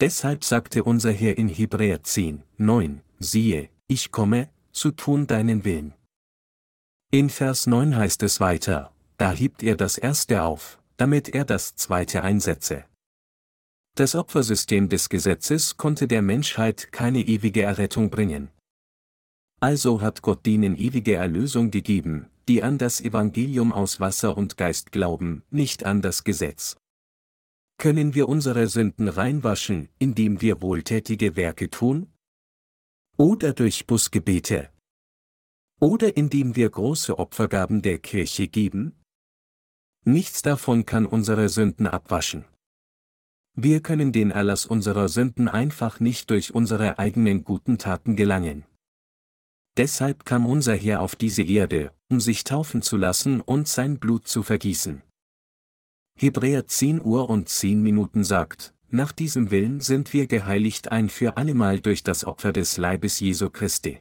Deshalb sagte unser Herr in Hebräer 10, 9, siehe, ich komme, zu tun deinen Willen. In Vers 9 heißt es weiter, da hebt er das erste auf, damit er das zweite einsetze. Das Opfersystem des Gesetzes konnte der Menschheit keine ewige Errettung bringen. Also hat Gott ihnen ewige Erlösung gegeben, die an das Evangelium aus Wasser und Geist glauben, nicht an das Gesetz. Können wir unsere Sünden reinwaschen, indem wir wohltätige Werke tun? Oder durch Busgebete? Oder indem wir große Opfergaben der Kirche geben? Nichts davon kann unsere Sünden abwaschen. Wir können den Erlass unserer Sünden einfach nicht durch unsere eigenen guten Taten gelangen. Deshalb kam unser Herr auf diese Erde, um sich taufen zu lassen und sein Blut zu vergießen. Hebräer 10 Uhr und 10 Minuten sagt, nach diesem Willen sind wir geheiligt ein für allemal durch das Opfer des Leibes Jesu Christi.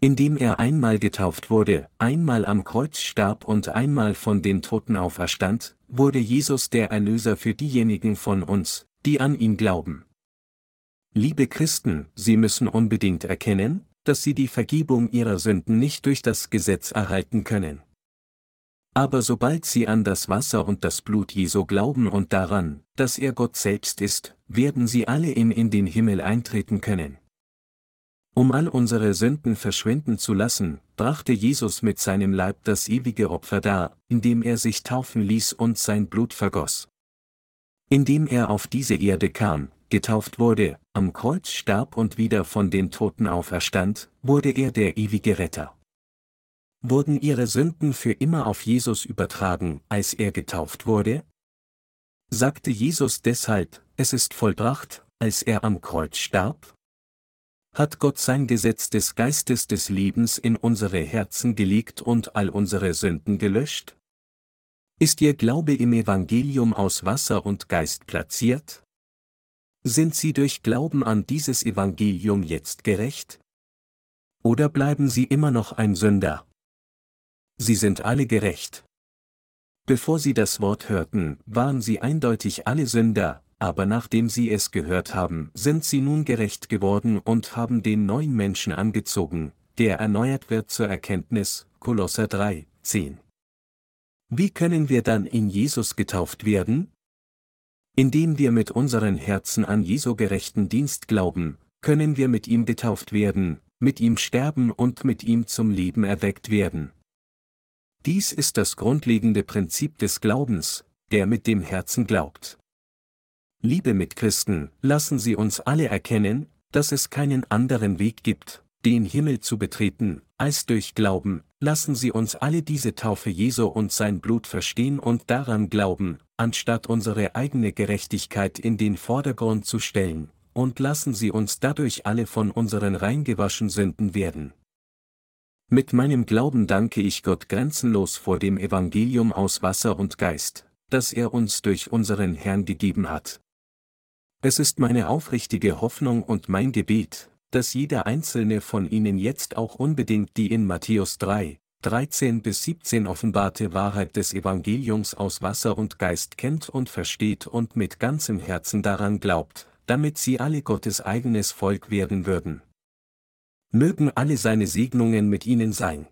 Indem er einmal getauft wurde, einmal am Kreuz starb und einmal von den Toten auferstand, wurde Jesus der Erlöser für diejenigen von uns, die an ihn glauben. Liebe Christen, Sie müssen unbedingt erkennen, dass Sie die Vergebung Ihrer Sünden nicht durch das Gesetz erhalten können. Aber sobald Sie an das Wasser und das Blut Jesu glauben und daran, dass er Gott selbst ist, werden Sie alle in in den Himmel eintreten können. Um all unsere Sünden verschwinden zu lassen, brachte Jesus mit seinem Leib das ewige Opfer dar, indem er sich taufen ließ und sein Blut vergoss. Indem er auf diese Erde kam, getauft wurde, am Kreuz starb und wieder von den Toten auferstand, wurde er der ewige Retter. Wurden ihre Sünden für immer auf Jesus übertragen, als er getauft wurde? Sagte Jesus deshalb, es ist vollbracht, als er am Kreuz starb? hat Gott sein Gesetz des Geistes des Lebens in unsere Herzen gelegt und all unsere Sünden gelöscht? Ist Ihr Glaube im Evangelium aus Wasser und Geist platziert? Sind Sie durch Glauben an dieses Evangelium jetzt gerecht? Oder bleiben Sie immer noch ein Sünder? Sie sind alle gerecht. Bevor Sie das Wort hörten, waren Sie eindeutig alle Sünder, aber nachdem sie es gehört haben, sind sie nun gerecht geworden und haben den neuen Menschen angezogen, der erneuert wird zur Erkenntnis, Kolosser 3, 10. Wie können wir dann in Jesus getauft werden? Indem wir mit unseren Herzen an Jesu gerechten Dienst glauben, können wir mit ihm getauft werden, mit ihm sterben und mit ihm zum Leben erweckt werden. Dies ist das grundlegende Prinzip des Glaubens, der mit dem Herzen glaubt. Liebe Mitchristen, lassen Sie uns alle erkennen, dass es keinen anderen Weg gibt, den Himmel zu betreten, als durch Glauben, lassen Sie uns alle diese Taufe Jesu und sein Blut verstehen und daran glauben, anstatt unsere eigene Gerechtigkeit in den Vordergrund zu stellen, und lassen Sie uns dadurch alle von unseren reingewaschen Sünden werden. Mit meinem Glauben danke ich Gott grenzenlos vor dem Evangelium aus Wasser und Geist, das er uns durch unseren Herrn gegeben hat. Es ist meine aufrichtige Hoffnung und mein Gebet, dass jeder einzelne von Ihnen jetzt auch unbedingt die in Matthäus 3, 13 bis 17 offenbarte Wahrheit des Evangeliums aus Wasser und Geist kennt und versteht und mit ganzem Herzen daran glaubt, damit sie alle Gottes eigenes Volk werden würden. Mögen alle seine Segnungen mit ihnen sein.